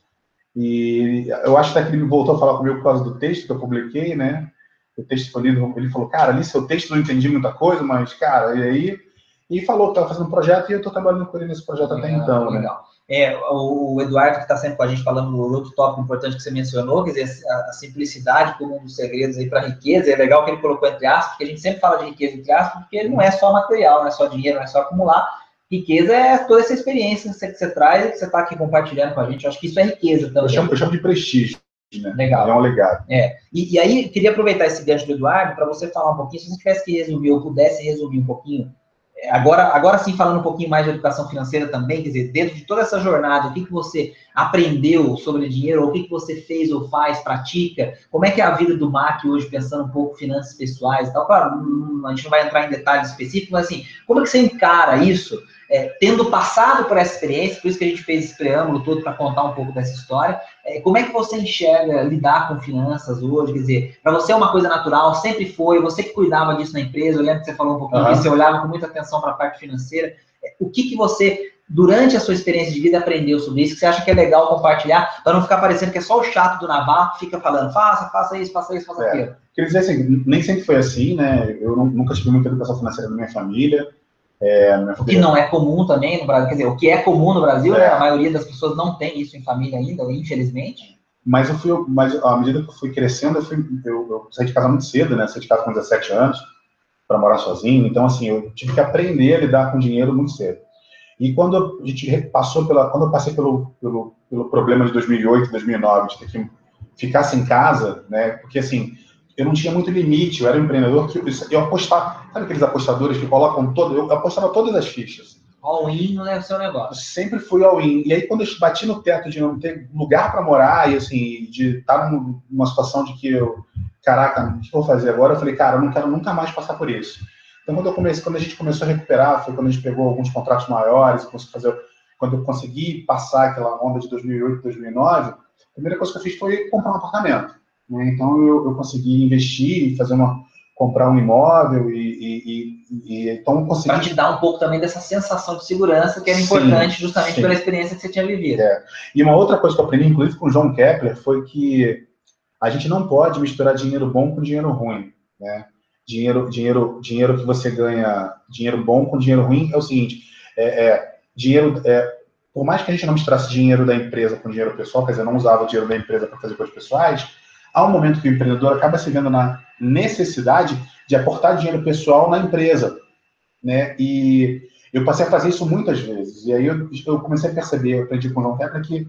E eu acho que ele voltou a falar comigo por causa do texto que eu publiquei, né? O texto foi lido, ele falou, cara, ali seu texto não entendi muita coisa, mas, cara, e aí... E falou que estava fazendo um projeto e eu estou trabalhando com ele nesse projeto até então, legal. né? é, o Eduardo, que está sempre com a gente falando do outro tópico importante que você mencionou, quer dizer, a, a simplicidade como um dos segredos aí para a riqueza, é legal que ele colocou entre aspas, porque a gente sempre fala de riqueza entre aspas, porque não é só material, não é só dinheiro, não é só acumular, riqueza é toda essa experiência que você, que você traz e que você está aqui compartilhando com a gente, eu acho que isso é riqueza também. Eu chamo, eu chamo de prestígio. Né? Legal. É um legado. É. E, e aí, queria aproveitar esse gancho do Eduardo para você falar um pouquinho, se você tivesse que resumir, ou pudesse resumir um pouquinho agora, agora sim, falando um pouquinho mais de educação financeira também, quer dizer, dentro de toda essa jornada, o que, que você aprendeu sobre dinheiro, ou o que, que você fez ou faz, pratica, como é que é a vida do MAC hoje, pensando um pouco finanças pessoais e tal, claro, a gente não vai entrar em detalhes específicos, mas assim, como é que você encara isso é, tendo passado por essa experiência, por isso que a gente fez esse preâmbulo todo para contar um pouco dessa história, é, como é que você enxerga lidar com finanças hoje? Quer dizer, para você é uma coisa natural, sempre foi, você que cuidava disso na empresa, eu lembro que você falou um pouquinho uhum. disso, você olhava com muita atenção para a parte financeira. É, o que, que você, durante a sua experiência de vida, aprendeu sobre isso, que você acha que é legal compartilhar, para não ficar parecendo que é só o chato do Navarro que fica falando, faça, faça isso, faça isso, faça é. aquilo. Quer dizer assim, nem sempre foi assim, né? Eu nunca tive muita educação financeira na minha família. É, que não é comum também no Brasil, quer dizer, o que é comum no Brasil, é. né, a maioria das pessoas não tem isso em família ainda, infelizmente. Mas eu fui, mas à medida que eu fui crescendo, eu, fui, eu, eu saí de casa muito cedo, né? Saí de casa com 17 anos para morar sozinho. Então, assim, eu tive que aprender a lidar com dinheiro muito cedo. E quando a gente passou pela, quando eu passei pelo, pelo, pelo problema de 2008, 2009, de ter que ficar sem casa, né? Porque assim, eu não tinha muito limite, eu era um empreendedor que eu, eu apostava, sabe aqueles apostadores que colocam todo, eu apostava todas as fichas. All-in não é o seu negócio. Sempre fui all-in. E aí, quando eu bati no teto de não ter lugar para morar e, assim, de estar numa situação de que eu, caraca, o que eu vou fazer agora? Eu falei, cara, eu não quero nunca mais passar por isso. Então, quando eu comecei, quando a gente começou a recuperar, foi quando a gente pegou alguns contratos maiores, fazer, quando eu consegui passar aquela onda de 2008, 2009, a primeira coisa que eu fiz foi comprar um apartamento. Né? Então, eu, eu consegui investir, fazer uma, comprar um imóvel e, e, e, então consegui... Para te dar um pouco também dessa sensação de segurança que era importante sim, justamente sim. pela experiência que você tinha vivido. É. E uma outra coisa que eu aprendi, inclusive com o João Kepler, foi que a gente não pode misturar dinheiro bom com dinheiro ruim, né? Dinheiro, dinheiro, dinheiro que você ganha, dinheiro bom com dinheiro ruim é o seguinte, é, é dinheiro, é, por mais que a gente não misturasse dinheiro da empresa com dinheiro pessoal, quer dizer, não usava o dinheiro da empresa para fazer coisas pessoais, há um momento que o empreendedor acaba se vendo na necessidade de aportar dinheiro pessoal na empresa, né? E eu passei a fazer isso muitas vezes. E aí eu, eu comecei a perceber, eu aprendi com o João Kepler que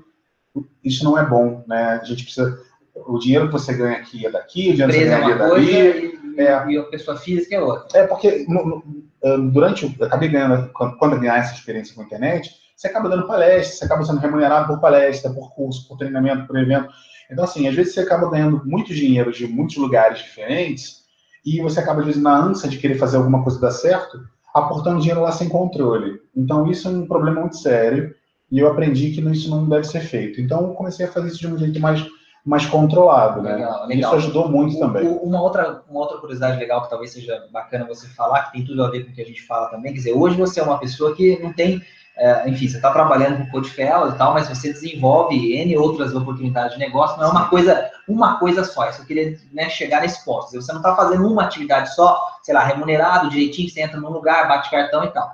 isso não é bom, né? A gente precisa o dinheiro que você ganha aqui é daqui, o dinheiro que você ganha é dali. E, é. e a pessoa física é outra. É, porque no, no, durante, eu acabei ganhando, quando, quando eu ganhar essa experiência com a internet, você acaba dando palestra, você acaba sendo remunerado por palestra, por curso, por treinamento, por evento. Então, assim, às vezes você acaba ganhando muito dinheiro de muitos lugares diferentes e você acaba, às vezes, na ânsia de querer fazer alguma coisa dar certo, aportando dinheiro lá sem controle. Então, isso é um problema muito sério e eu aprendi que isso não deve ser feito. Então, eu comecei a fazer isso de um jeito mais, mais controlado, né? Legal, legal. Isso ajudou muito também. Uma outra, uma outra curiosidade legal que talvez seja bacana você falar, que tem tudo a ver com o que a gente fala também, quer dizer, hoje você é uma pessoa que não tem é, enfim, você está trabalhando com Codefella e tal, mas você desenvolve N outras oportunidades de negócio, não é uma coisa, uma coisa só. Eu só queria né, chegar nesse ponto. Você não está fazendo uma atividade só, sei lá, remunerado, direitinho, você entra num lugar, bate cartão e tal.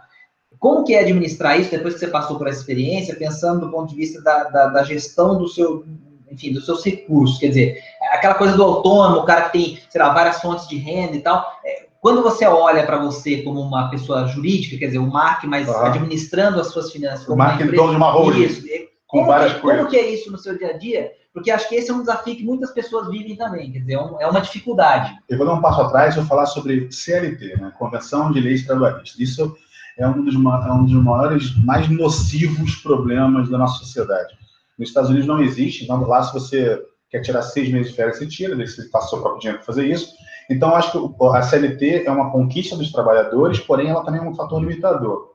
Como que é administrar isso depois que você passou por essa experiência, pensando do ponto de vista da, da, da gestão do seu, enfim, dos seus recursos? Quer dizer, aquela coisa do autônomo, o cara que tem, sei lá, várias fontes de renda e tal. É, quando você olha para você como uma pessoa jurídica, quer dizer, o Mark, mas administrando as suas finanças. O Mark em torno de uma holding. Isso. Com como várias coisas. Como que é isso no seu dia a dia? Porque acho que esse é um desafio que muitas pessoas vivem também, quer dizer, é, é uma dificuldade. Eu vou dar um passo atrás e vou falar sobre CLT, né? Convenção de Leis Trabalhistas. Isso é um, dos, é um dos maiores, mais nocivos problemas da nossa sociedade. Nos Estados Unidos não existe, então lá se você quer tirar seis meses de férias, você tira, você passa o seu próprio dinheiro para fazer isso. Então, acho que a CLT é uma conquista dos trabalhadores, porém, ela também é um fator limitador.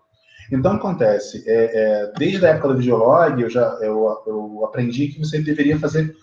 Então, acontece, é, é, desde a época do Videolog, eu já eu, eu aprendi que você deveria fazer.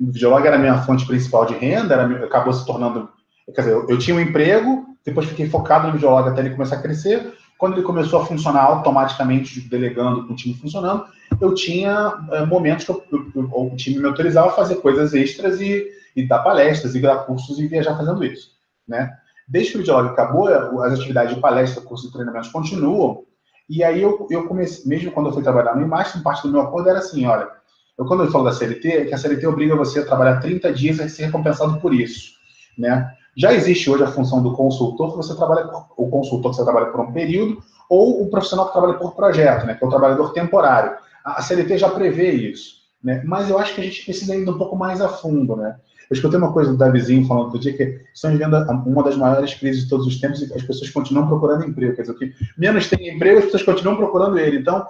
O Videolog era a minha fonte principal de renda, era, acabou se tornando. Quer dizer, eu, eu tinha um emprego, depois fiquei focado no Videolog até ele começar a crescer. Quando ele começou a funcionar automaticamente, delegando com o time funcionando, eu tinha é, momentos que eu, eu, o time me autorizava a fazer coisas extras e e dar palestras e dar cursos e viajar fazendo isso, né? Desde que o Videolog acabou, as atividades de palestra, cursos e treinamentos continuam E aí eu, eu comecei, mesmo quando eu fui trabalhar no IMAX, parte do meu acordo era assim, olha, eu, quando eu falo da CLT, é que a CLT obriga você a trabalhar 30 dias e ser recompensado por isso, né? Já existe hoje a função do consultor, que você trabalha, o consultor que você trabalha por um período, ou o profissional que trabalha por projeto, né, que é o trabalhador temporário. A CLT já prevê isso, né? Mas eu acho que a gente precisa ir um pouco mais a fundo, né? Eu escutei uma coisa do Davizinho falando outro dia que estamos vivendo uma das maiores crises de todos os tempos e as pessoas continuam procurando emprego. Quer dizer, que menos tem emprego, as pessoas continuam procurando ele. Então,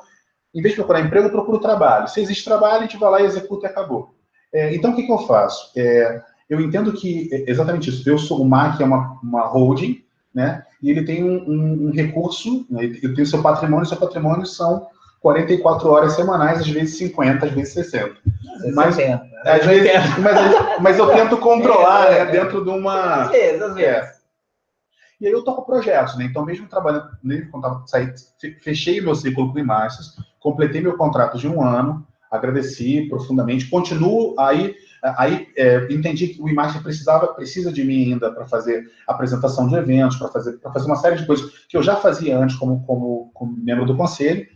em vez de procurar emprego, eu procuro trabalho. Se existe trabalho, a gente vai lá e executa e acabou. É, então, o que, que eu faço? É, eu entendo que é exatamente isso. Eu sou o MAC, é uma, uma holding, né? E ele tem um, um, um recurso, né? ele tem o seu patrimônio, seu patrimônio são 44 horas semanais, às vezes 50, às vezes 60. Mas, 60, né? às vezes, mas, mas, eu tento controlar é, né, dentro de uma. Às vezes, às vezes. É. E aí eu toco projetos, né? Então, mesmo trabalhando, mesmo quando saí, fechei meu ciclo com Imagens, completei meu contrato de um ano, agradeci profundamente, continuo aí Aí é, entendi que o Imagem precisava, precisa de mim ainda para fazer apresentação de eventos, para fazer, fazer uma série de coisas que eu já fazia antes como, como, como membro do conselho.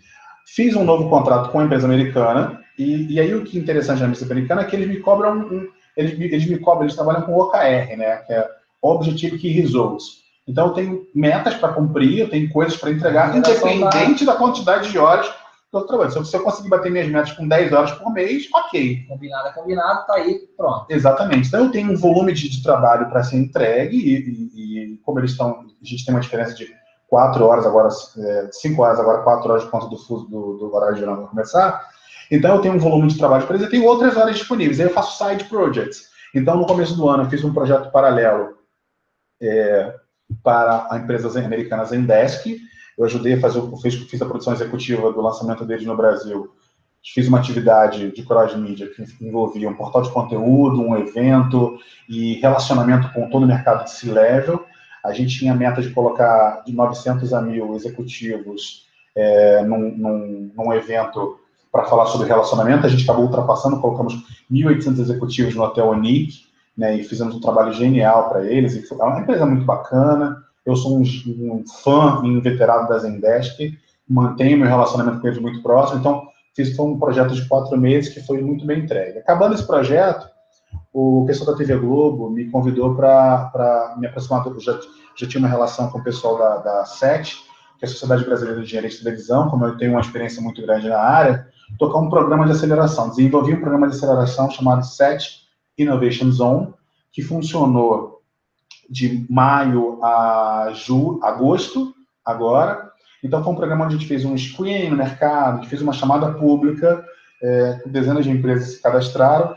Fiz um novo contrato com a empresa americana, e, e aí o que é interessante na empresa americana é que eles me cobram, um, eles, me, eles me cobram, eles trabalham com OKR, né, que é Objective Key Results. Então eu tenho metas para cumprir, eu tenho coisas para entregar, independente da quantidade de horas estou trabalhando. Se eu conseguir bater minhas metas com 10 horas por mês, ok. Combinado é combinado, tá aí, pronto. Exatamente. Então eu tenho um volume de, de trabalho para ser entregue e, e, e, como eles estão, a gente tem uma diferença de 4 horas agora, 5 é, horas agora, 4 horas de conta do fuso do, do horário geral para começar. Então eu tenho um volume de trabalho para tenho outras horas disponíveis. Aí eu faço side projects. Então no começo do ano eu fiz um projeto paralelo é, para a empresa americana Zendesk, eu ajudei a fazer, fiz, fiz a produção executiva do lançamento deles no Brasil. Fiz uma atividade de cross media que envolvia um portal de conteúdo, um evento e relacionamento com todo o mercado de C-level. A gente tinha a meta de colocar de 900 a 1.000 executivos é, num, num, num evento para falar sobre relacionamento. A gente acabou ultrapassando, colocamos 1.800 executivos no Hotel Onic, né, e fizemos um trabalho genial para eles. E foi uma empresa muito bacana. Eu sou um, um fã inveterado da Zendesk, mantenho meu relacionamento com eles muito próximo, então fiz foi um projeto de quatro meses que foi muito bem entregue. Acabando esse projeto, o pessoal da TV Globo me convidou para me aproximar, eu já, já tinha uma relação com o pessoal da, da SET, que é a Sociedade Brasileira de Engenharia de Televisão, como eu tenho uma experiência muito grande na área, tocar um programa de aceleração. Desenvolvi um programa de aceleração chamado SET Innovation Zone, que funcionou de maio a julho, agosto, agora. Então, foi um programa onde a gente fez um screening no mercado, a gente fez uma chamada pública, é, dezenas de empresas se cadastraram,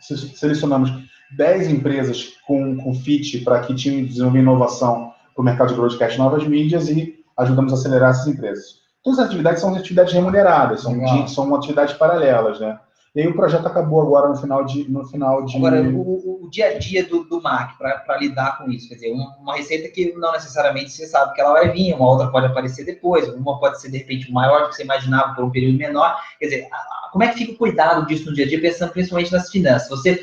selecionamos 10 empresas com, com fit para que tinham desenvolver inovação para o mercado de broadcast novas mídias e ajudamos a acelerar essas empresas. Todas as atividades são atividades remuneradas, são, são atividades paralelas, né? E aí o projeto acabou agora no final de. No final de... Agora, o, o dia a dia do, do MAC para lidar com isso, quer dizer, uma, uma, receita que não necessariamente você sabe que ela vai vir, uma outra pode aparecer depois, uma pode ser de repente maior do que você imaginava por um período menor. Quer dizer, como é que fica o cuidado disso no dia a dia, pensando principalmente nas finanças? Você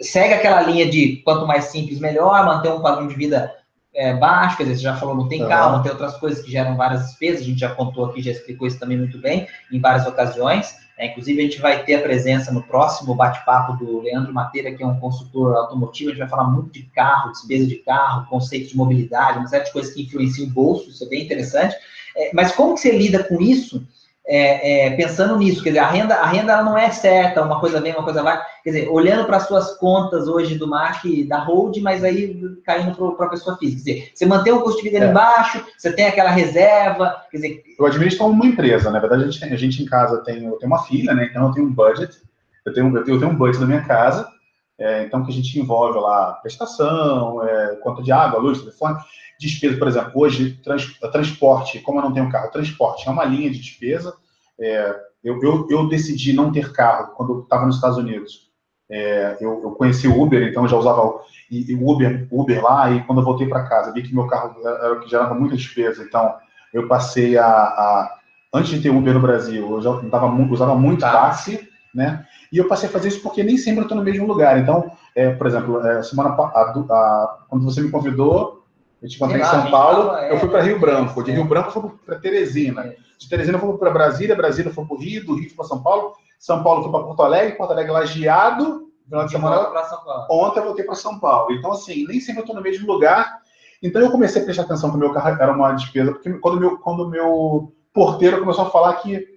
segue aquela linha de quanto mais simples, melhor, manter um padrão de vida é, baixo, quer dizer, você já falou, não tem carro, não tem outras coisas que geram várias despesas, a gente já contou aqui, já explicou isso também muito bem, em várias ocasiões. É, inclusive, a gente vai ter a presença no próximo bate-papo do Leandro Mateira, que é um consultor automotivo. A gente vai falar muito de carro, despesa de carro, conceito de mobilidade, uma série de coisas que influenciam o bolso, isso é bem interessante. É, mas como que você lida com isso é, é, pensando nisso, quer dizer, a renda, a renda ela não é certa, uma coisa vem, uma coisa vai, quer dizer, olhando para as suas contas hoje do MAC, da hold, mas aí caindo para a pessoa física, quer dizer, você mantém o custo de vida é. embaixo, você tem aquela reserva, quer dizer... Eu administro como uma empresa, na verdade a gente, a gente em casa tem, eu tenho uma filha, né, então eu tenho um budget, eu tenho, eu tenho, eu tenho um budget da minha casa, é, então que a gente envolve lá prestação, é, conta de água, luz, telefone, Despesa, por exemplo, hoje, trans, transporte, como eu não tenho carro, transporte é uma linha de despesa. É, eu, eu, eu, decidi não ter carro quando eu estava nos Estados Unidos. É, eu, eu, conheci o Uber, então eu já usava o, e, e Uber, Uber lá, e quando eu voltei para casa, vi que meu carro era o que gerava muita despesa, então eu passei a, a antes de ter Uber no Brasil, eu já tava, usava muito táxi, né? E eu passei a fazer isso porque nem sempre eu estou no mesmo lugar. Então, é, por exemplo, é, semana a, a, quando você me convidou, Eu te encontrei em São Paulo, eu fui para Rio Branco. De Rio Branco eu fui para Teresina. De Teresina eu fui para Brasília, Brasília fui para o Rio, do Rio para São Paulo, São Paulo fui para Porto Alegre, Porto Alegre lajeado, final de semana. Ontem eu voltei para São Paulo. Então, assim, nem sempre eu estou no mesmo lugar. Então eu comecei a prestar atenção que o meu carro era uma despesa, porque quando meu, quando meu porteiro começou a falar que,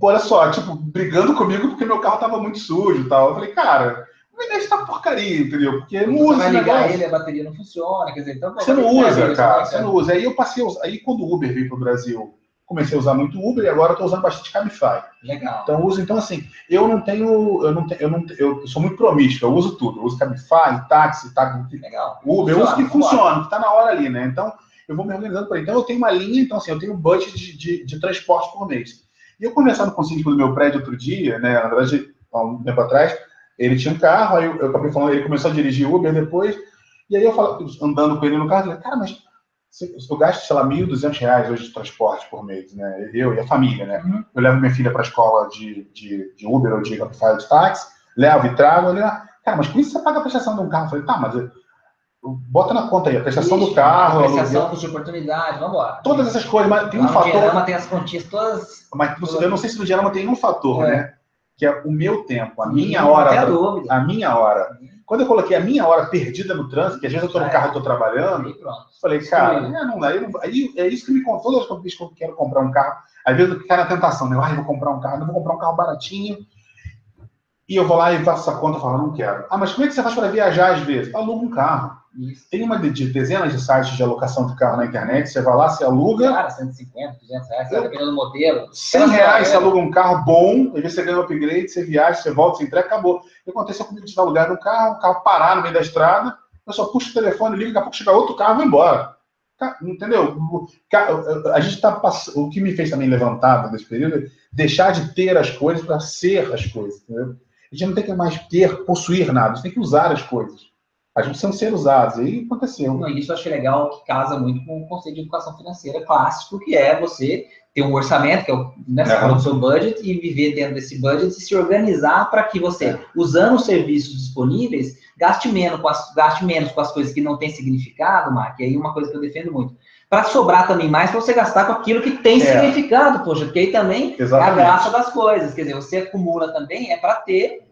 olha só, tipo, brigando comigo porque meu carro estava muito sujo e tal. Eu falei, cara, me deixa essa porcaria, entendeu? Porque não usa. Vai ligar ele, a bateria não funciona, quer dizer, então. Você não usa, cara, você não usa. Aí eu passei, aí quando o Uber veio para o Brasil comecei a usar muito Uber e agora estou usando bastante Cabify. Legal. Então uso, então assim, eu não tenho, eu não tenho, eu não eu sou muito promíscuo, eu uso tudo, eu uso Cabify, táxi, táxi, Legal. Uber, funciona, eu uso que funciona, que está na hora ali, né? Então eu vou me organizando por aí. Então eu tenho uma linha, então assim, eu tenho um budget de, de, de transporte por mês. E eu conversando com o síndico do meu prédio outro dia, né? Na verdade, há um tempo atrás, ele tinha um carro, aí eu, eu acabei falando, ele começou a dirigir Uber depois, e aí eu falo, andando com ele no carro, eu falei, cara, mas eu gasto, sei lá, R$ 1.200 hoje de transporte por mês, né? Eu e a família, né? Uhum. Eu levo minha filha para a escola de, de, de, Uber ou de Cabify de táxi, levo e trago. Ele, cara, mas com isso você paga a prestação de um carro? Eu falei, tá, mas bota na conta aí, a prestação Ixi, do carro. A prestação, custo de oportunidade, vamos embora. Todas essas coisas, mas tem um fator. No Diarama tem as continhas todas. Mas eu não sei se no Diarama tem um fator, é. né? Que é o meu tempo, a minha Sim, hora. A minha hora. Quando eu coloquei a minha hora perdida no trânsito, que às vezes eu estou no carro e estou trabalhando, falei, cara, é, não, aí, não, aí é isso que me conta. Todas as vezes que eu quero comprar um carro, às vezes eu quero na tentação, né? Ah, eu vou comprar um carro, eu vou comprar um carro baratinho. E eu vou lá e faço essa conta e falo, não quero. Ah, mas como é que você faz para viajar às vezes? Aluga um carro. Tem uma de, de, dezenas de sites de alocação de carro na internet. Você vai lá, você aluga. Cara, 150, 200 reais, eu, dependendo do modelo. 100 reais você aluga um carro bom, às vezes você ganha um upgrade, você viaja, você volta, você entrega, acabou. O que aconteceu comigo de alugar um carro, o carro parar no meio da estrada, eu só puxo o telefone, ligo, daqui a pouco chega outro carro e vai embora. Entendeu? A gente está passando. O que me fez também levantar nesse período é deixar de ter as coisas para ser as coisas. Entendeu? A gente não tem que mais ter, possuir nada, a gente tem que usar as coisas. A gente precisa ser usados. E aconteceu. Não, isso eu achei legal, que casa muito com o conceito de educação financeira clássico, que é você ter um orçamento, que é o, né, é. do seu budget, e viver dentro desse budget e se organizar para que você, usando os serviços disponíveis, gaste menos, com as, gaste menos com as coisas que não têm significado, Mark. E aí uma coisa que eu defendo muito. Para sobrar também mais, para você gastar com aquilo que tem é. significado, poxa, porque aí também Exatamente. é a graça das coisas. Quer dizer, você acumula também, é para ter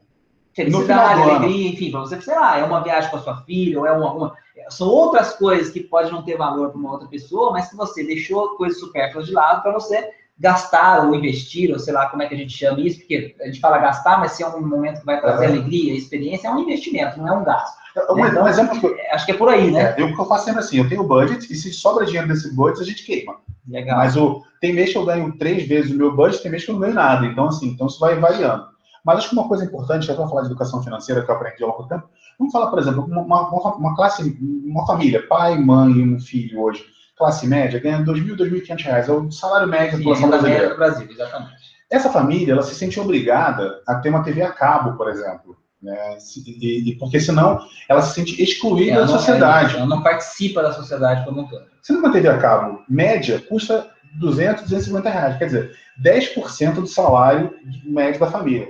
felicidade, alegria, enfim, para você, sei lá, é uma viagem com a sua filha, ou é uma, uma, São outras coisas que podem não ter valor para uma outra pessoa, mas que você deixou coisas supérfluas de lado para você gastar ou investir, ou sei lá como é que a gente chama isso, porque a gente fala gastar, mas se é um momento que vai trazer alegria, experiência, é um investimento, não é um gasto. Um, né? então, um exemplo que eu, acho que é por aí, né? É, eu, eu faço sempre assim, eu tenho o budget, e se sobra dinheiro desse budget, a gente queima. Legal. Mas o, tem mês que eu ganho três vezes o meu budget, tem mês que eu não ganho nada. Então, assim, então isso vai variando. Mas acho que uma coisa importante, já vou falar de educação financeira que eu aprendi ao longo do tempo, vamos falar, por exemplo, uma, uma, uma classe, uma família, pai, mãe e um filho hoje, classe média, ganha R$ 2.000, R$ 2.500, é o salário médio da população brasileira. do Brasil, exatamente. Essa família, ela se sente obrigada a ter uma TV a cabo, por exemplo. Né? E, e, porque senão ela se sente excluída da sociedade. Ela não participa da sociedade como um todo. Sendo uma TV a cabo média, custa 200, 250 reais. Quer dizer, 10% do salário médio da família.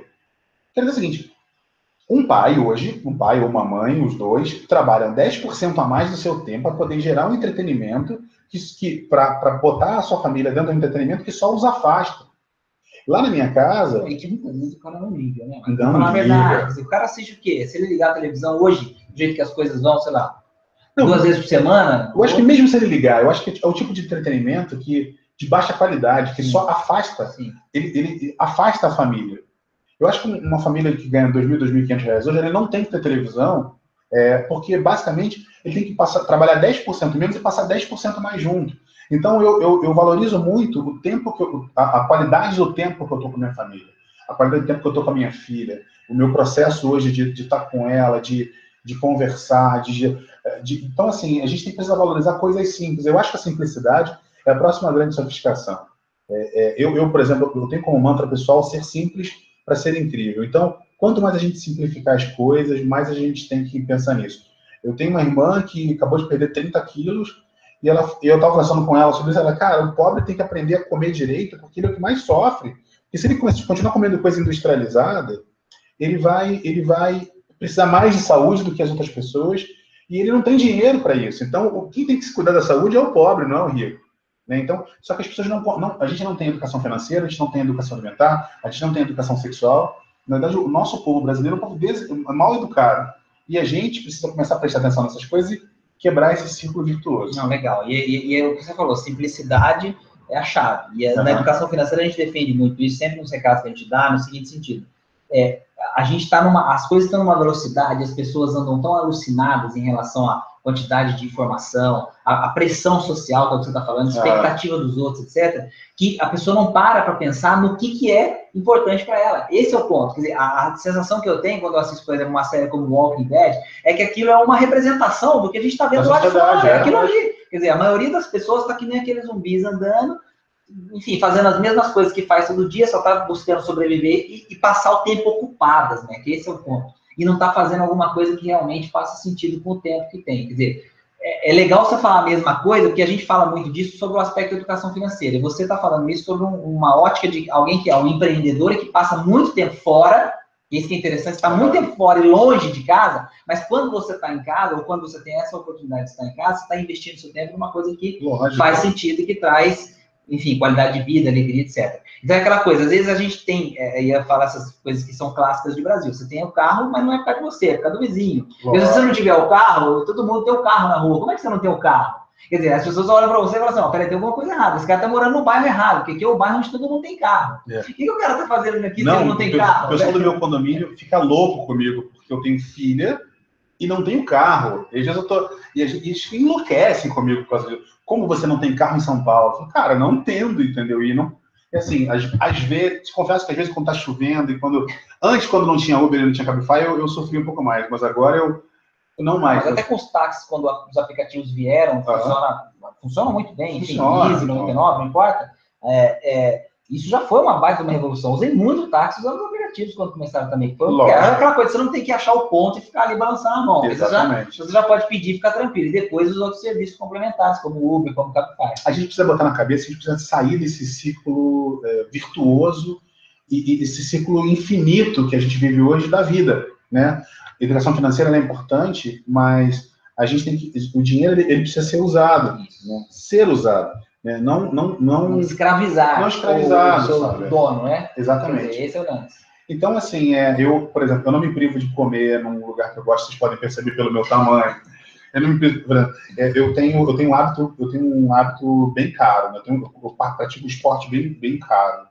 Quer dizer o seguinte: um pai hoje, um pai ou uma mãe, os dois, trabalham 10% a mais do seu tempo para poder gerar um entretenimento que, que para botar a sua família dentro do entretenimento que só os afasta. Lá na minha casa. E que muitas vezes o cara não liga, né? Não na verdade, o cara assiste o quê? Se ele ligar a televisão hoje, do jeito que as coisas vão, sei lá, não, duas vezes por semana. Eu acho que mesmo se ele ligar, eu acho que é o tipo de entretenimento que de baixa qualidade, que Sim. só afasta. Ele, ele afasta a família. Eu acho que uma família que ganha 2.000, 2.500 reais hoje, ele não tem que ter televisão, é, porque basicamente ele tem que passar, trabalhar 10% menos e passar 10% mais junto. Então eu, eu, eu, valorizo muito o tempo que eu, a, a, qualidade do tempo que eu estou com a minha família, a qualidade do tempo que eu estou com a minha filha, o meu processo hoje de, estar com ela, de, de conversar, de, de, então assim a gente tem que precisar valorizar coisas simples. Eu acho que a simplicidade é a próxima grande sofisticação. É, é, eu, eu, por exemplo, eu tenho como mantra pessoal ser simples para ser incrível. Então, quanto mais a gente simplificar as coisas, mais a gente tem que pensar nisso. Eu tenho uma irmã que acabou de perder 30 quilos e ela, eu estava conversando com ela sobre isso. Ela, cara, o pobre tem que aprender a comer direito porque ele é o que mais sofre. E se ele continuar comendo coisa industrializada, ele vai, ele vai precisar mais de saúde do que as outras pessoas e ele não tem dinheiro para isso. Então, quem tem que se cuidar da saúde é o pobre, não é o rico. Né? Então, só que as pessoas não, não, A gente não tem educação financeira, a gente não tem educação alimentar, a gente não tem educação sexual. Na verdade, o nosso povo brasileiro é um povo des, mal educado. E a gente precisa começar a prestar atenção nessas coisas e quebrar esse círculo virtuoso. Não, legal. E, e, e é o que você falou, simplicidade é a chave. E uhum. na educação financeira a gente defende muito isso, sempre nos recados que a gente dá, no seguinte sentido. É, a gente está numa. As coisas estão numa velocidade, as pessoas andam tão alucinadas em relação à quantidade de informação, a, a pressão social, que, é que você está falando, a é. expectativa dos outros, etc., que a pessoa não para para pensar no que, que é importante para ela. Esse é o ponto. Quer dizer, a, a, sensação que eu tenho quando eu assisto, por exemplo, uma série como Walking Dead é que aquilo é uma representação do que a gente está vendo lá de fora. É, é aquilo ali. Quer dizer, a maioria das pessoas está que nem aqueles zumbis andando enfim, fazendo as mesmas coisas que faz todo dia, só está buscando sobreviver e, e, passar o tempo ocupadas, né? Que esse é o ponto. E não está fazendo alguma coisa que realmente faça sentido com o tempo que tem. Quer dizer, é, é, legal você falar a mesma coisa, porque a gente fala muito disso sobre o aspecto da educação financeira. E você está falando isso sobre um, uma ótica de alguém que é um empreendedor e que passa muito tempo fora, isso que é interessante, está muito tempo fora e longe de casa, mas quando você está em casa, ou quando você tem essa oportunidade de estar em casa, você está investindo seu tempo numa coisa que Lógico. faz sentido e que traz enfim, qualidade de vida, alegria, etc. Então é aquela coisa, às vezes a gente tem, é, ia falar essas coisas que são clássicas de Brasil. Você tem o carro, mas não é por causa de você, é por causa do vizinho. se você não tiver o carro, todo mundo tem o carro na rua. Como é que você não tem o carro? Quer dizer, as pessoas olham para você e falam assim, ó, peraí, tem alguma coisa errada. Esse cara tá morando no bairro errado, porque aqui é o bairro onde todo mundo tem carro. É. O que, o cara tá fazendo aqui não, se ele não tem carro? O pessoal do meu condomínio fica louco comigo, porque eu tenho filha e não tenho carro. E às vezes eu tô. E eles enlouquecem comigo por causa disso. Como você não tem carro em São Paulo? Eu falo, cara, não entendo, entendeu? E não. E assim, às, às vezes, confesso que às vezes quando tá chovendo e quando. Antes, quando não tinha Uber e não tinha Cabify, eu, eu sofri um pouco mais, mas agora eu. Não mais. Mas até com os táxis, quando os aplicativos vieram, uhum. funciona, funciona muito bem, funciona, enfim, Easy, 99, não importa. É, é, isso já foi uma baita uma revolução. Usei muito táxi usando os aplicativos quando começaram também. Foi, era aquela coisa, você não tem que achar o ponto e ficar ali balançando a mão. Exatamente. Você já, você já pode pedir e ficar tranquilo. E depois os outros serviços complementares, como o Uber, como o Cabify. A gente precisa botar na cabeça, a gente precisa sair desse ciclo é, virtuoso e, e, esse ciclo infinito que a gente vive hoje da vida, né? A educação financeira é importante, mas a gente tem que, o dinheiro ele, ele precisa ser usado, né? ser usado. Né? Não, não, não escravizar. Não escravizar o, o dono, né? Exatamente. Dizer, esse é o lance. Então, assim, é, eu, por exemplo, eu não me privo de comer num lugar que eu gosto, vocês podem perceber pelo meu tamanho. Eu não me privo, é, eu tenho, eu tenho um hábito, eu tenho um hábito bem caro, né? eu, tenho, eu pratico esporte bem, bem caro.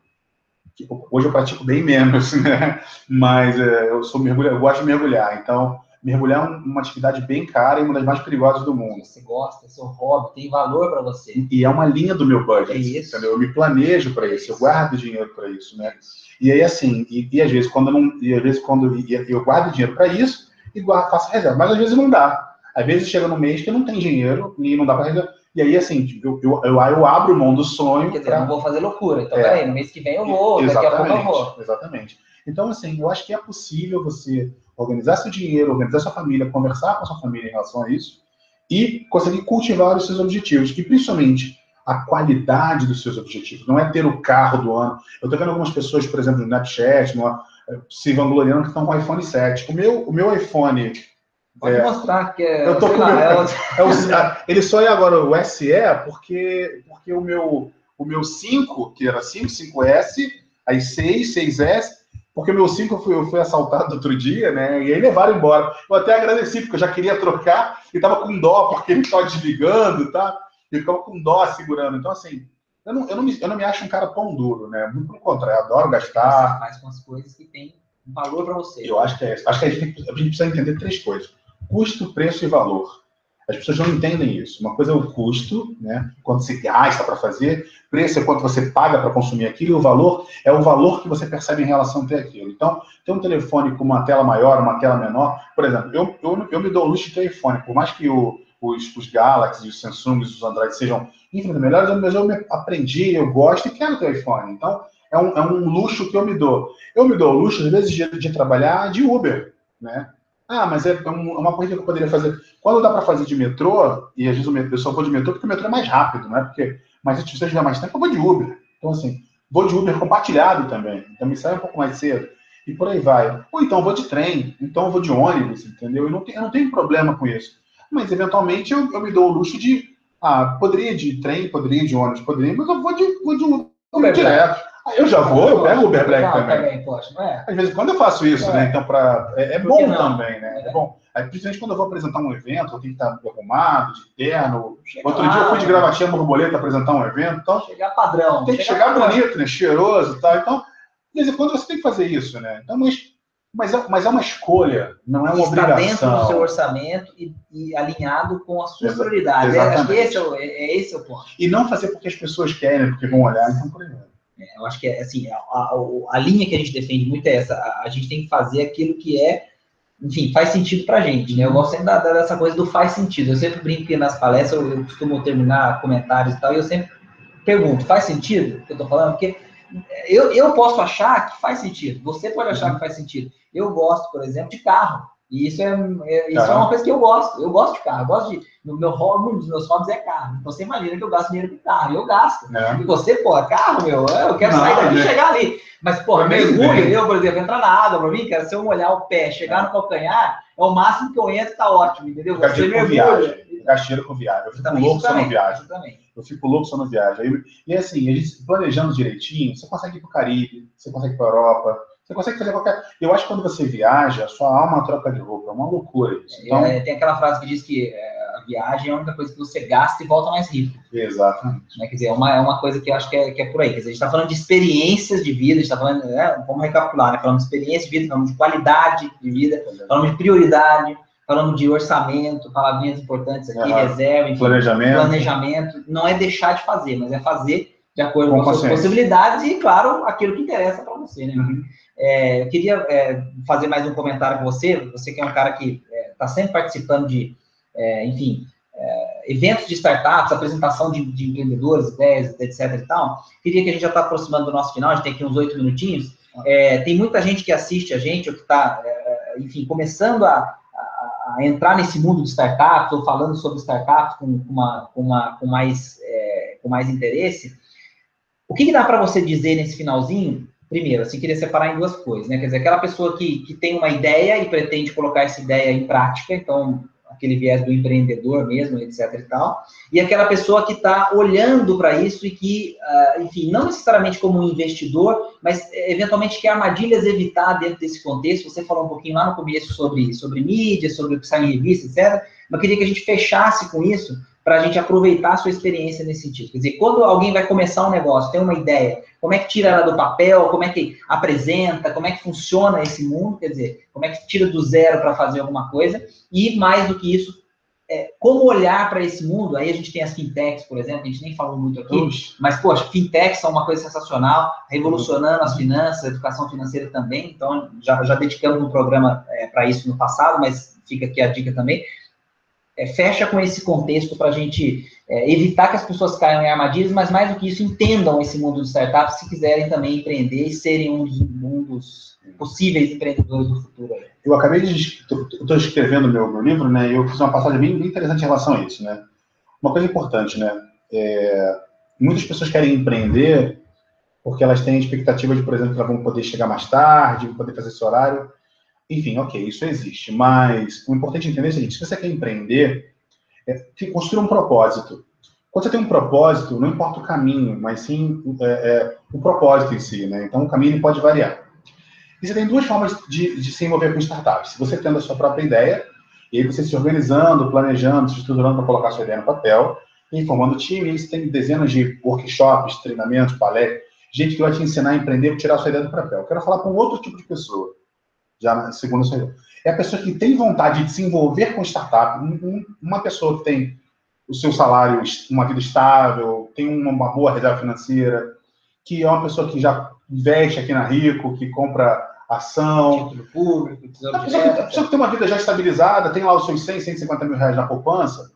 Hoje eu pratico bem menos, (laughs) né? Mas é, eu sou mergulhador, eu gosto de mergulhar, então mergulhar é uma atividade bem cara e uma das mais perigosas do mundo. Você gosta, é seu hobby, tem valor para você. E é uma linha do meu budget. É isso. Entendeu? Eu me planejo para isso, eu guardo dinheiro para isso, né? E aí, assim, e, e, às vezes quando eu não, e às vezes quando eu, eu guardo dinheiro para isso e guardo, faço reserva, mas às vezes não dá. Às vezes chega no mês que não tem dinheiro e não dá para reserva. E aí, assim, eu, eu, eu, eu, abro mão do sonho. Quer dizer, pra... não vou fazer loucura. Então, é. peraí, no mês que vem eu vou, exatamente, daqui a pouco eu vou. Exatamente. Então, assim, eu acho que é possível você organizar seu dinheiro, organizar sua família, conversar com a sua família em relação a isso e conseguir cultivar os seus objetivos. E principalmente a qualidade dos seus objetivos. Não é ter o carro do ano. Eu estou vendo algumas pessoas, por exemplo, no Snapchat, no, se vangloriando que estão com o iPhone 7. O meu, o meu iPhone. Pode é, mostrar que é. Eu tô com meu, é, (laughs) é o, ele só é agora o SE porque, porque o, meu, o meu 5, que era 5, 5S, aí 6, 6S, porque meu 5 foi, eu fui assaltado outro dia, né? E aí levaram embora. Eu até agradeci, porque eu já queria trocar e tava com dó, porque ele estava desligando, tá? E ficava com dó segurando. Então, assim, eu não, eu, não me, eu não me acho um cara tão duro, né? Muito pelo contrário, eu adoro gastar. Você faz com as coisas que têm valor para você. Eu acho que é isso. Acho que a gente, a gente precisa entender três coisas: custo, preço e valor. As pessoas não entendem isso. Uma coisa é o custo, né? quanto você gasta para fazer, preço é quanto você paga para consumir aquilo, e o valor é o valor que você percebe em relação a aquilo. Então, ter um telefone com uma tela maior, uma tela menor, por exemplo, eu, eu, eu me dou luxo de telefone, por mais que o, os, os Galaxy, os Samsung, os Android sejam infinitamente melhores, mas eu me aprendi, eu gosto e quero ter iPhone. Então, é um, é um luxo que eu me dou. Eu me dou o luxo, às vezes, de, de trabalhar de Uber, né? Ah, mas é, é uma corrida que eu poderia fazer. Quando dá para fazer de metrô, e às vezes eu só vou de metrô porque o metrô é mais rápido, não é? Porque, mas se você tiver mais tempo, eu vou de Uber. Então, assim, vou de Uber compartilhado também. Então, me sai um pouco mais cedo. E por aí vai. Ou então, eu vou de trem. Então, eu vou de ônibus, entendeu? Eu não tenho, eu não tenho problema com isso. mas eventualmente eu, eu me dou o luxo de, ah, poderia de trem, poderia de ônibus, poderia, mas eu vou de, vou de Uber direto. Eu já vou, eu pego o Uber Black também. também é. Às vezes quando eu faço isso, é. né? Então, pra, é, é bom também, né? É. é. bom. Aí, principalmente quando eu vou apresentar um evento, eu tenho que estar arrumado, de terno. Chega Outro lá, dia eu fui de gravatinha borboleta apresentar um evento. Então, chegar padrão. Tem que chegar, chegar bonito, né? Cheiroso e tal. Então, de vez em quando você tem que fazer isso, né? Então, mas, mas, é, mas é uma escolha, não é uma Está obrigação. Está dentro do seu orçamento e, e alinhado com as suas Exa prioridades. Exatamente. É, acho que esse é, o, é, é, esse é o ponto. E não fazer porque as pessoas querem, porque vão olhar, então por exemplo. É, eu acho que assim, a, a, a, linha que a gente defende muito é essa. A, a, gente tem que fazer aquilo que é, enfim, faz sentido pra gente, né? Eu gosto sempre da, dessa coisa do faz sentido. Eu sempre brinco que nas palestras eu, eu costumo terminar comentários e tal, e eu sempre pergunto, faz sentido o que eu tô falando? Porque eu, eu posso achar que faz sentido, você pode achar uhum. que faz sentido. Eu gosto, por exemplo, de carro. E isso é, é isso é uma coisa que eu gosto. Eu gosto de carro. Eu gosto de. No meu hobby, um dos meus hobbies é carro. Então você imagina que eu gasto dinheiro com carro. Eu gasto. É. E você, pô, carro, meu, eu quero não, sair daqui e é. chegar ali. Mas, pô, mergulho, eu, por exemplo, entrar na água pra mim, cara, se eu molhar o pé, chegar é. no calcanhar, é o máximo que eu entro, tá ótimo, entendeu? Você mergulha. Viagem. Gasteiro com viagem. Eu fico também, louco só no viagem. Eu fico louco só no viagem. E assim, a gente planejando direitinho, você consegue ir pro Caribe, você consegue ir pra Europa você consegue fazer qualquer. Eu acho que quando você viaja, sua alma troca de roupa. É uma loucura isso. É, então... É, tem aquela frase que diz que é, a viagem é a única coisa que você gasta e volta mais rico. Exatamente. Né? Quer dizer, é uma, é uma coisa que eu acho que é, que é por aí. Quer dizer, a gente está falando de experiências de vida, a gente está falando, né, vamos recapitular, né? falando de experiência de vida, falando de qualidade de vida, falando de prioridade, falando de orçamento, palavrinhas importantes aqui, reserva, enfim, planejamento. planejamento. Não é deixar de fazer, mas é fazer de acordo com, com as suas possibilidades e, claro, aquilo que interessa para você, né? Uhum. É, eu queria é, fazer mais um comentário com você, você que é um cara que está é, sempre participando de, é, enfim, é, eventos de startups, apresentação de, de, empreendedores, ideias, etc e tal. Queria que a gente já está aproximando do nosso final, a gente tem aqui uns oito minutinhos. É, tem muita gente que assiste a gente, ou que está, enfim, começando a, entrar nesse mundo de startups, ou falando sobre startups com, uma, com, uma, com mais, com mais interesse. O que, que dá para você dizer nesse finalzinho primeiro, assim, queria separar em duas coisas, né? Quer dizer, aquela pessoa que, que tem uma ideia e pretende colocar essa ideia em prática, então, aquele viés do empreendedor mesmo, etc e tal, e aquela pessoa que está olhando para isso e que, uh, enfim, não necessariamente como um investidor, mas eventualmente quer armadilhas evitar dentro desse contexto. Você falou um pouquinho lá no começo sobre, sobre mídia, sobre o que sai em revista, etc., mas queria que a gente fechasse com isso, para a gente aproveitar a sua experiência nesse sentido. Quer dizer, quando alguém vai começar um negócio, tem uma ideia, como é que tira ela do papel, como é que apresenta, como é que funciona esse mundo, quer dizer, como é que tira do zero para fazer alguma coisa, e mais do que isso, é, como olhar para esse mundo, aí a gente tem as fintechs, por exemplo, a gente nem falou muito aqui, mas, poxa, fintechs são uma coisa sensacional, revolucionando as finanças, a educação financeira também, então já, já dedicamos um programa é, para isso no passado, mas fica aqui a dica também, é, fecha com esse contexto para a gente é, evitar que as pessoas caiam em armadilhas, mas mais do que isso, entendam esse mundo de startups se quiserem também empreender e serem um dos, um dos possíveis empreendedores do futuro. Eu acabei de. Estou escrevendo meu, meu livro, né? E eu fiz uma passagem bem, bem, interessante em relação a isso, né? Uma coisa importante, né? É, muitas pessoas querem empreender porque elas têm expectativa de, por exemplo, que elas vão poder chegar mais tarde, poder fazer esse horário. Enfim, ok, isso existe. Mas o importante entender é o seguinte: se você quer empreender, é, construir um propósito. Quando você tem um propósito, não importa o caminho, mas sim é, é, o propósito em si, né? Então, o caminho pode variar. E você tem duas formas de, de se envolver com startups. Você tendo a sua própria ideia, e aí você se organizando, planejando, se estruturando para colocar a sua ideia no papel, e formando time, e você tem dezenas de workshops, treinamentos, palestras, gente que vai te ensinar a empreender, tirar a sua ideia do papel. Eu quero falar com outro tipo de pessoa já sua É a pessoa que tem vontade de se envolver com startup, uma pessoa que tem o seu salário, uma vida estável, tem uma boa reserva financeira, que é uma pessoa que já investe aqui na Rico, que compra ação. Título público, a pessoa, que, a pessoa que tem uma vida já estabilizada, tem lá os seus 100, 150 mil reais na poupança,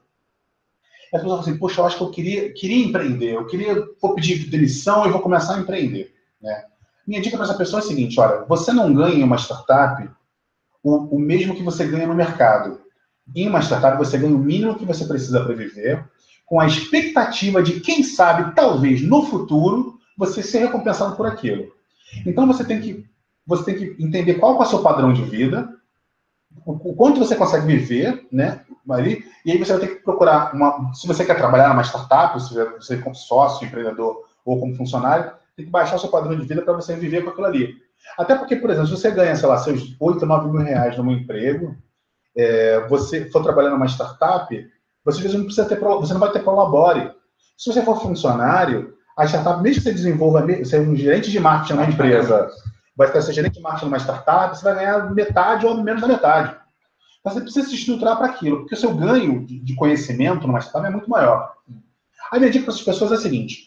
a pessoa fala assim, poxa, eu acho que eu queria, queria empreender, eu queria, vou pedir demissão e vou começar a empreender, né? Minha dica para essa pessoa é a seguinte: olha, você não ganha em uma startup o, o mesmo que você ganha no mercado. Em uma startup, você ganha o mínimo que você precisa para viver, com a expectativa de, quem sabe, talvez no futuro, você ser recompensado por aquilo. Então você tem que, você tem que entender qual é o seu padrão de vida, o, o quanto você consegue viver, né? Ali, e aí você vai ter que procurar uma. Se você quer trabalhar numa startup, se você é como sócio, empreendedor ou como funcionário, tem que baixar seu padrão de vida para você viver com aquilo ali. Até porque, por exemplo, se você ganha, sei lá, seus 8, 9 mil reais num emprego, é, você for trabalhar numa startup, você não precisa ter, você não vai ter prolabore. Se você for funcionário, a startup, mesmo que você desenvolva, você é um gerente de marketing numa empresa, vai ser gerente de marketing numa startup, você vai ganhar metade ou menos da metade. Então você precisa se estruturar para aquilo, porque o seu ganho de conhecimento numa startup é muito maior. A minha dica para essas pessoas é a seguinte: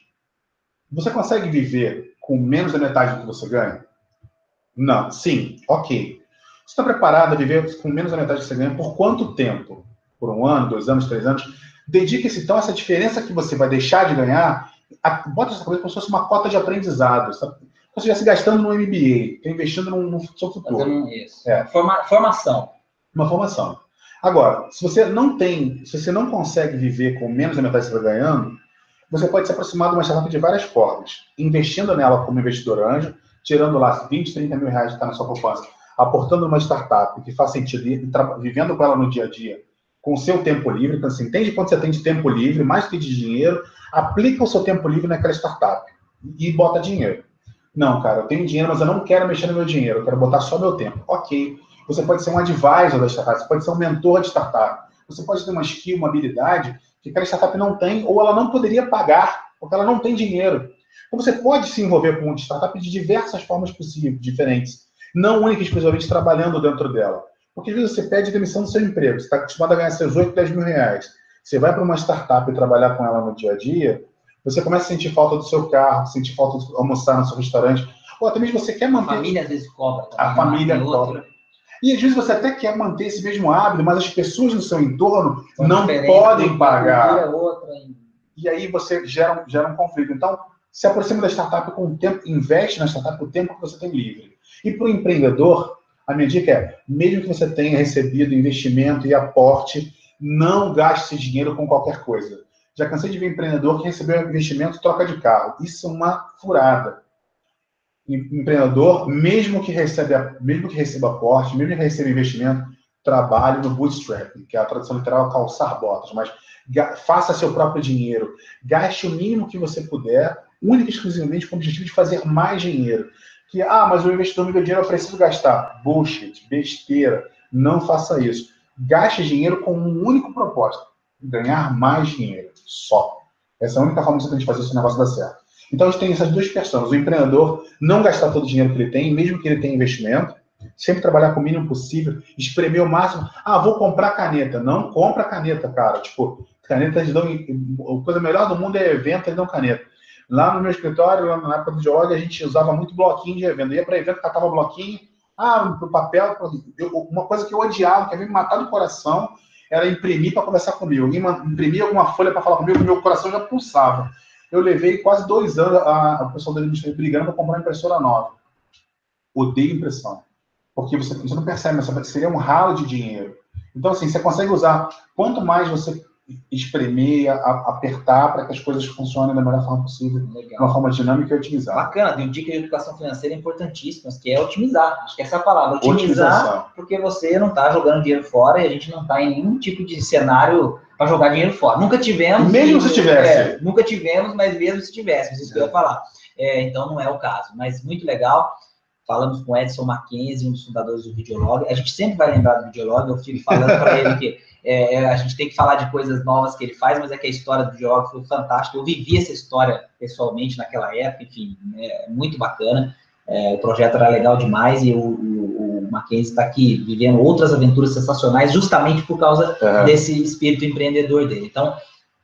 você consegue viver com menos da metade do que você ganha? Não. Sim, ok. Você está preparado a viver com menos da metade do que você ganha por quanto tempo? Por um ano, dois anos, três anos? Dedique-se então a essa diferença que você vai deixar de ganhar a, bota essa coisa como se fosse uma cota de aprendizado, sabe? Como se estivesse gastando no MBA, investindo no, no seu futuro. isso. É. Forma, formação. Uma formação. Agora, se você não tem, se você não consegue viver com menos da metade que você está ganhando, você pode se aproximar de uma startup de várias formas. Investindo nela como investidor anjo, tirando lá 20, 30 mil reais que está na sua poupança, aportando numa startup que faz sentido vivendo com ela no dia a dia, com o seu tempo livre. Então, assim, entende quanto você tem de tempo livre, mais que de dinheiro, aplica o seu tempo livre naquela startup e bota dinheiro. Não, cara, eu tenho dinheiro, mas eu não quero mexer no meu dinheiro, eu quero botar só meu tempo. Ok. Você pode ser um advisor da startup, você pode ser um mentor de startup, você pode ter uma skill, uma habilidade que aquela startup não tem, ou ela não poderia pagar, porque ela não tem dinheiro. Então você pode se envolver com uma startup de diversas formas possíveis, diferentes. Não única e exclusivamente trabalhando dentro dela. Porque às vezes você pede demissão do seu emprego, você está acostumado a ganhar seus 8, 10 mil reais. Você vai para uma startup e trabalhar com ela no dia a dia, você começa a sentir falta do seu carro, sentir falta de almoçar no seu restaurante, ou até mesmo você quer manter. A família às vezes cobra. Também, a família né? cobra. E às vezes você até quer manter esse mesmo hábito, mas as pessoas no seu entorno São não podem pagar. E aí você gera, gera um conflito. Então, se aproxima da startup com o tempo, investe na startup o tempo que você tem livre. E para o empreendedor, a minha dica é, mesmo que você tenha recebido investimento e aporte, não gaste esse dinheiro com qualquer coisa. Já cansei de ver empreendedor que recebeu investimento e troca de carro. Isso é uma furada. Empreendedor, mesmo que, receba, mesmo que receba aporte, mesmo que receba investimento, trabalhe no bootstrapping, que é a tradução literal calçar botas, mas faça seu próprio dinheiro, gaste o mínimo que você puder, única e exclusivamente com o objetivo de fazer mais dinheiro. Que, ah, mas o investidor me deu dinheiro, eu preciso gastar. Bullshit, besteira, não faça isso gaste dinheiro com um único propósito: ganhar mais dinheiro. Só. Essa é a única forma que você tem de fazer esse negócio dar certo. Então, a gente tem essas duas questões. O empreendedor não gastar todo o dinheiro que ele tem, mesmo que ele tenha investimento, sempre trabalhar com o mínimo possível, espremer o máximo. Ah, vou comprar caneta. Não compra caneta, cara. Tipo, caneta eles dão. A coisa melhor do mundo é evento, eles dão caneta. Lá no meu escritório, lá na época do Geog, a gente usava muito bloquinho de evento. Eu ia para evento, catava bloquinho, ah, o papel. Eu, uma coisa que eu odiava, que havia me matar do coração, era imprimir para conversar comigo. Alguém imprimia alguma folha para falar comigo, meu coração já pulsava. Eu levei quase dois anos a, a pessoa da indústria brigando para comprar uma impressora nova. Odeio impressão. Porque você, você não percebe, mas seria um ralo de dinheiro. Então, assim, você consegue usar. Quanto mais você espremer, a, apertar para que as coisas funcionem da melhor forma possível, Legal. de uma forma dinâmica e otimizar. Bacana, tem um dica de educação financeira importantíssima, que é otimizar. Acho que essa é a palavra, otimizar, porque você não está jogando dinheiro fora e a gente não está em nenhum tipo de cenário para jogar dinheiro fora. Nunca tivemos. Mesmo se tivesse. É, nunca tivemos, mas mesmo se tivéssemos, isso é. que eu ia falar. É, então não é o caso, mas muito legal. Falamos com Edson Mackenzie, um dos fundadores do Videolog. A gente sempre vai lembrar do Videolog, eu fico falando para ele que (laughs) é, é, a gente tem que falar de coisas novas que ele faz, mas é que a história do Diogo foi fantástica. Eu vivi essa história pessoalmente naquela época, enfim, é muito bacana. É, o projeto era legal demais e o, o, o Mackenzie está aqui vivendo outras aventuras sensacionais justamente por causa uhum. desse espírito empreendedor dele. Então,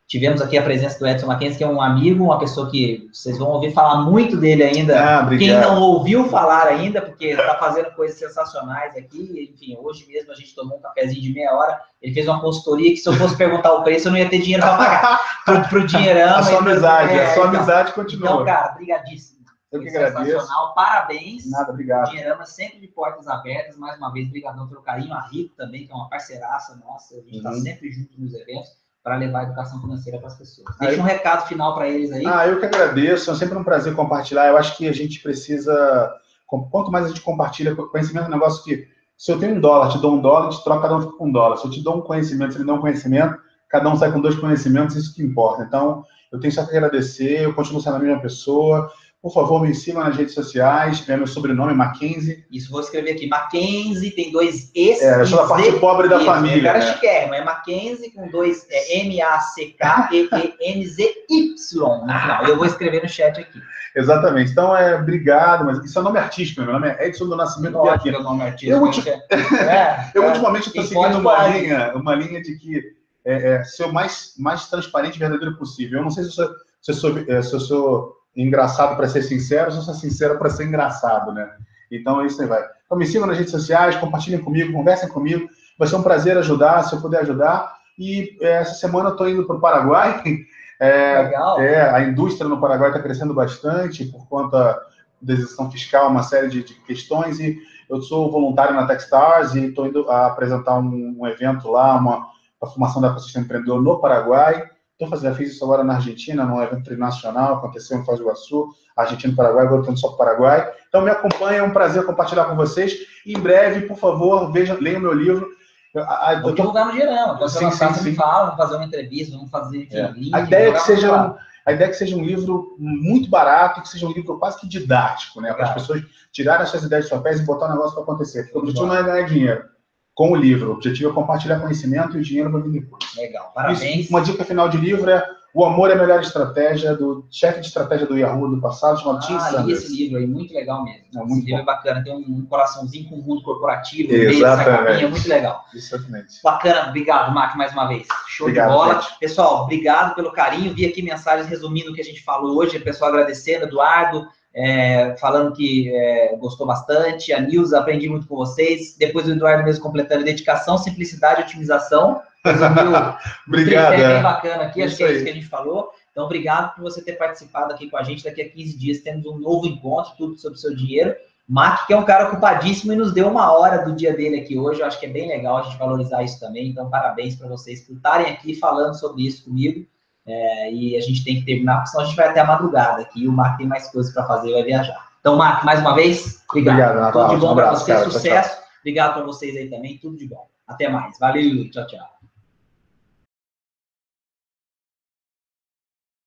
Tivemos aqui a presença do Edson Mackenzie, que é um amigo, uma pessoa que vocês vão ouvir falar muito dele ainda. Ah, Quem não ouviu falar ainda, porque está fazendo coisas sensacionais aqui. Enfim, hoje mesmo a gente tomou um cafezinho de meia hora. Ele fez uma consultoria que se eu fosse perguntar o preço, eu não ia ter dinheiro para pagar. (laughs) pro, pro dinheirão. A sua amizade, é, a sua então, amizade continua. Então, cara, brigadíssimo. Eu que agradeço. Parabéns. Nada, obrigado. Dinheirama sempre de portas abertas. Mais uma vez, obrigadão pelo carinho. A Rico também, que é uma parceiraça nossa. A gente está uhum. sempre junto nos eventos para levar a educação financeira para as pessoas. Deixa um recado final para eles aí. Ah, eu que agradeço, é sempre um prazer compartilhar. Eu acho que a gente precisa, quanto mais a gente compartilha conhecimento, é um negócio que Se eu tenho um dólar, te dou um dólar, te troca, cada um fica com um dólar. Se eu te dou um conhecimento, se ele dá um conhecimento, cada um sai com dois conhecimentos, isso que importa. Então, eu tenho só que agradecer, eu continuo sendo a mesma pessoa, por favor, me sigam nas redes sociais. É meu sobrenome, Mackenzie. Isso, vou escrever aqui. Mackenzie tem dois Es. É, eu sou a parte pobre da família. O cara né? chiquérrimo. É Mackenzie com dois é, M-A-C-K-E-E-N-Z-Y (laughs) no final. Eu vou escrever no chat aqui. Exatamente. Então, é, obrigado, mas isso é nome artístico, meu nome é Edson do Nascimento é nome artístico. Eu, ultim... é, (laughs) eu é, ultimamente estou seguindo uma linha, uma linha de que é, é, ser o mais, mais transparente e verdadeiro possível. Eu não sei se eu sou, se eu sou, é, se eu sou engraçado para ser sincero, eu sou sincero para ser engraçado, né? Então, isso aí vai. Então, me sigam nas redes sociais, compartilhem comigo, conversem comigo. Vai ser um prazer ajudar, se eu puder ajudar. E é, essa semana eu estou indo para o Paraguai. (laughs) É, Legal. É, a indústria no Paraguai está crescendo bastante por conta da isenção fiscal, uma série de, de, questões. E eu sou voluntário na Techstars e estou indo a apresentar um, um evento lá, uma, a formação da ecossistema empreendedor no Paraguai. Estou fazendo, fiz isso agora na Argentina, num evento internacional, aconteceu em Foz do Iguaçu, Argentina e Paraguai, agora estou só para o Paraguai. Então me acompanha, é um prazer compartilhar com vocês. Em breve, por favor, vejam, leiam meu livro. Vou divulgar no geral. Então, sim, sim, sim. fala, vamos fazer uma entrevista, vamos fazer é. a ideia é que seja um, a ideia é que seja um livro muito barato, que seja um livro quase que didático, né? Para as pessoas tirarem as suas ideias de papéis e botar o negócio para acontecer. Porque o objetivo não é ganhar dinheiro com o livro. O objetivo é compartilhar conhecimento e o dinheiro vai vir depois. Legal, parabéns. Isso, uma dica final de livro é O Amor é a Melhor Estratégia, do chefe de estratégia do Yahoo do passado, chamado Tim ah, Sanders. esse livro aí, muito legal mesmo. É, muito esse livro é bacana, tem um, coraçãozinho com o mundo corporativo, Exatamente. é muito legal. Exatamente. Bacana, obrigado, Mark, mais uma vez. Show obrigado, de bola. Gente. Pessoal, obrigado pelo carinho. Vi aqui mensagens resumindo o que a gente falou hoje, o pessoal agradecendo, Eduardo, é, falando que é, gostou bastante. A Nilza, aprendi muito com vocês. Depois o Eduardo mesmo completando dedicação, simplicidade e otimização. (laughs) obrigado. É bem bacana aqui, isso acho que é isso que a gente falou. Então, obrigado por você ter participado aqui com a gente. Daqui a 15 dias temos um novo encontro, tudo sobre o seu dinheiro. Mac, que é um cara ocupadíssimo e nos deu uma hora do dia dele aqui hoje. Eu acho que é bem legal a gente valorizar isso também. Então, parabéns para vocês por estarem aqui falando sobre isso comigo. É, e a gente tem que terminar, porque senão a gente vai até a madrugada aqui e o Marco tem mais coisas para fazer e vai viajar. Então, Marco, mais uma vez, obrigado. obrigado tudo de bom para você, cara, sucesso. Tchau, tchau. Obrigado para vocês aí também, tudo de bom. Até mais. Valeu, tchau, tchau.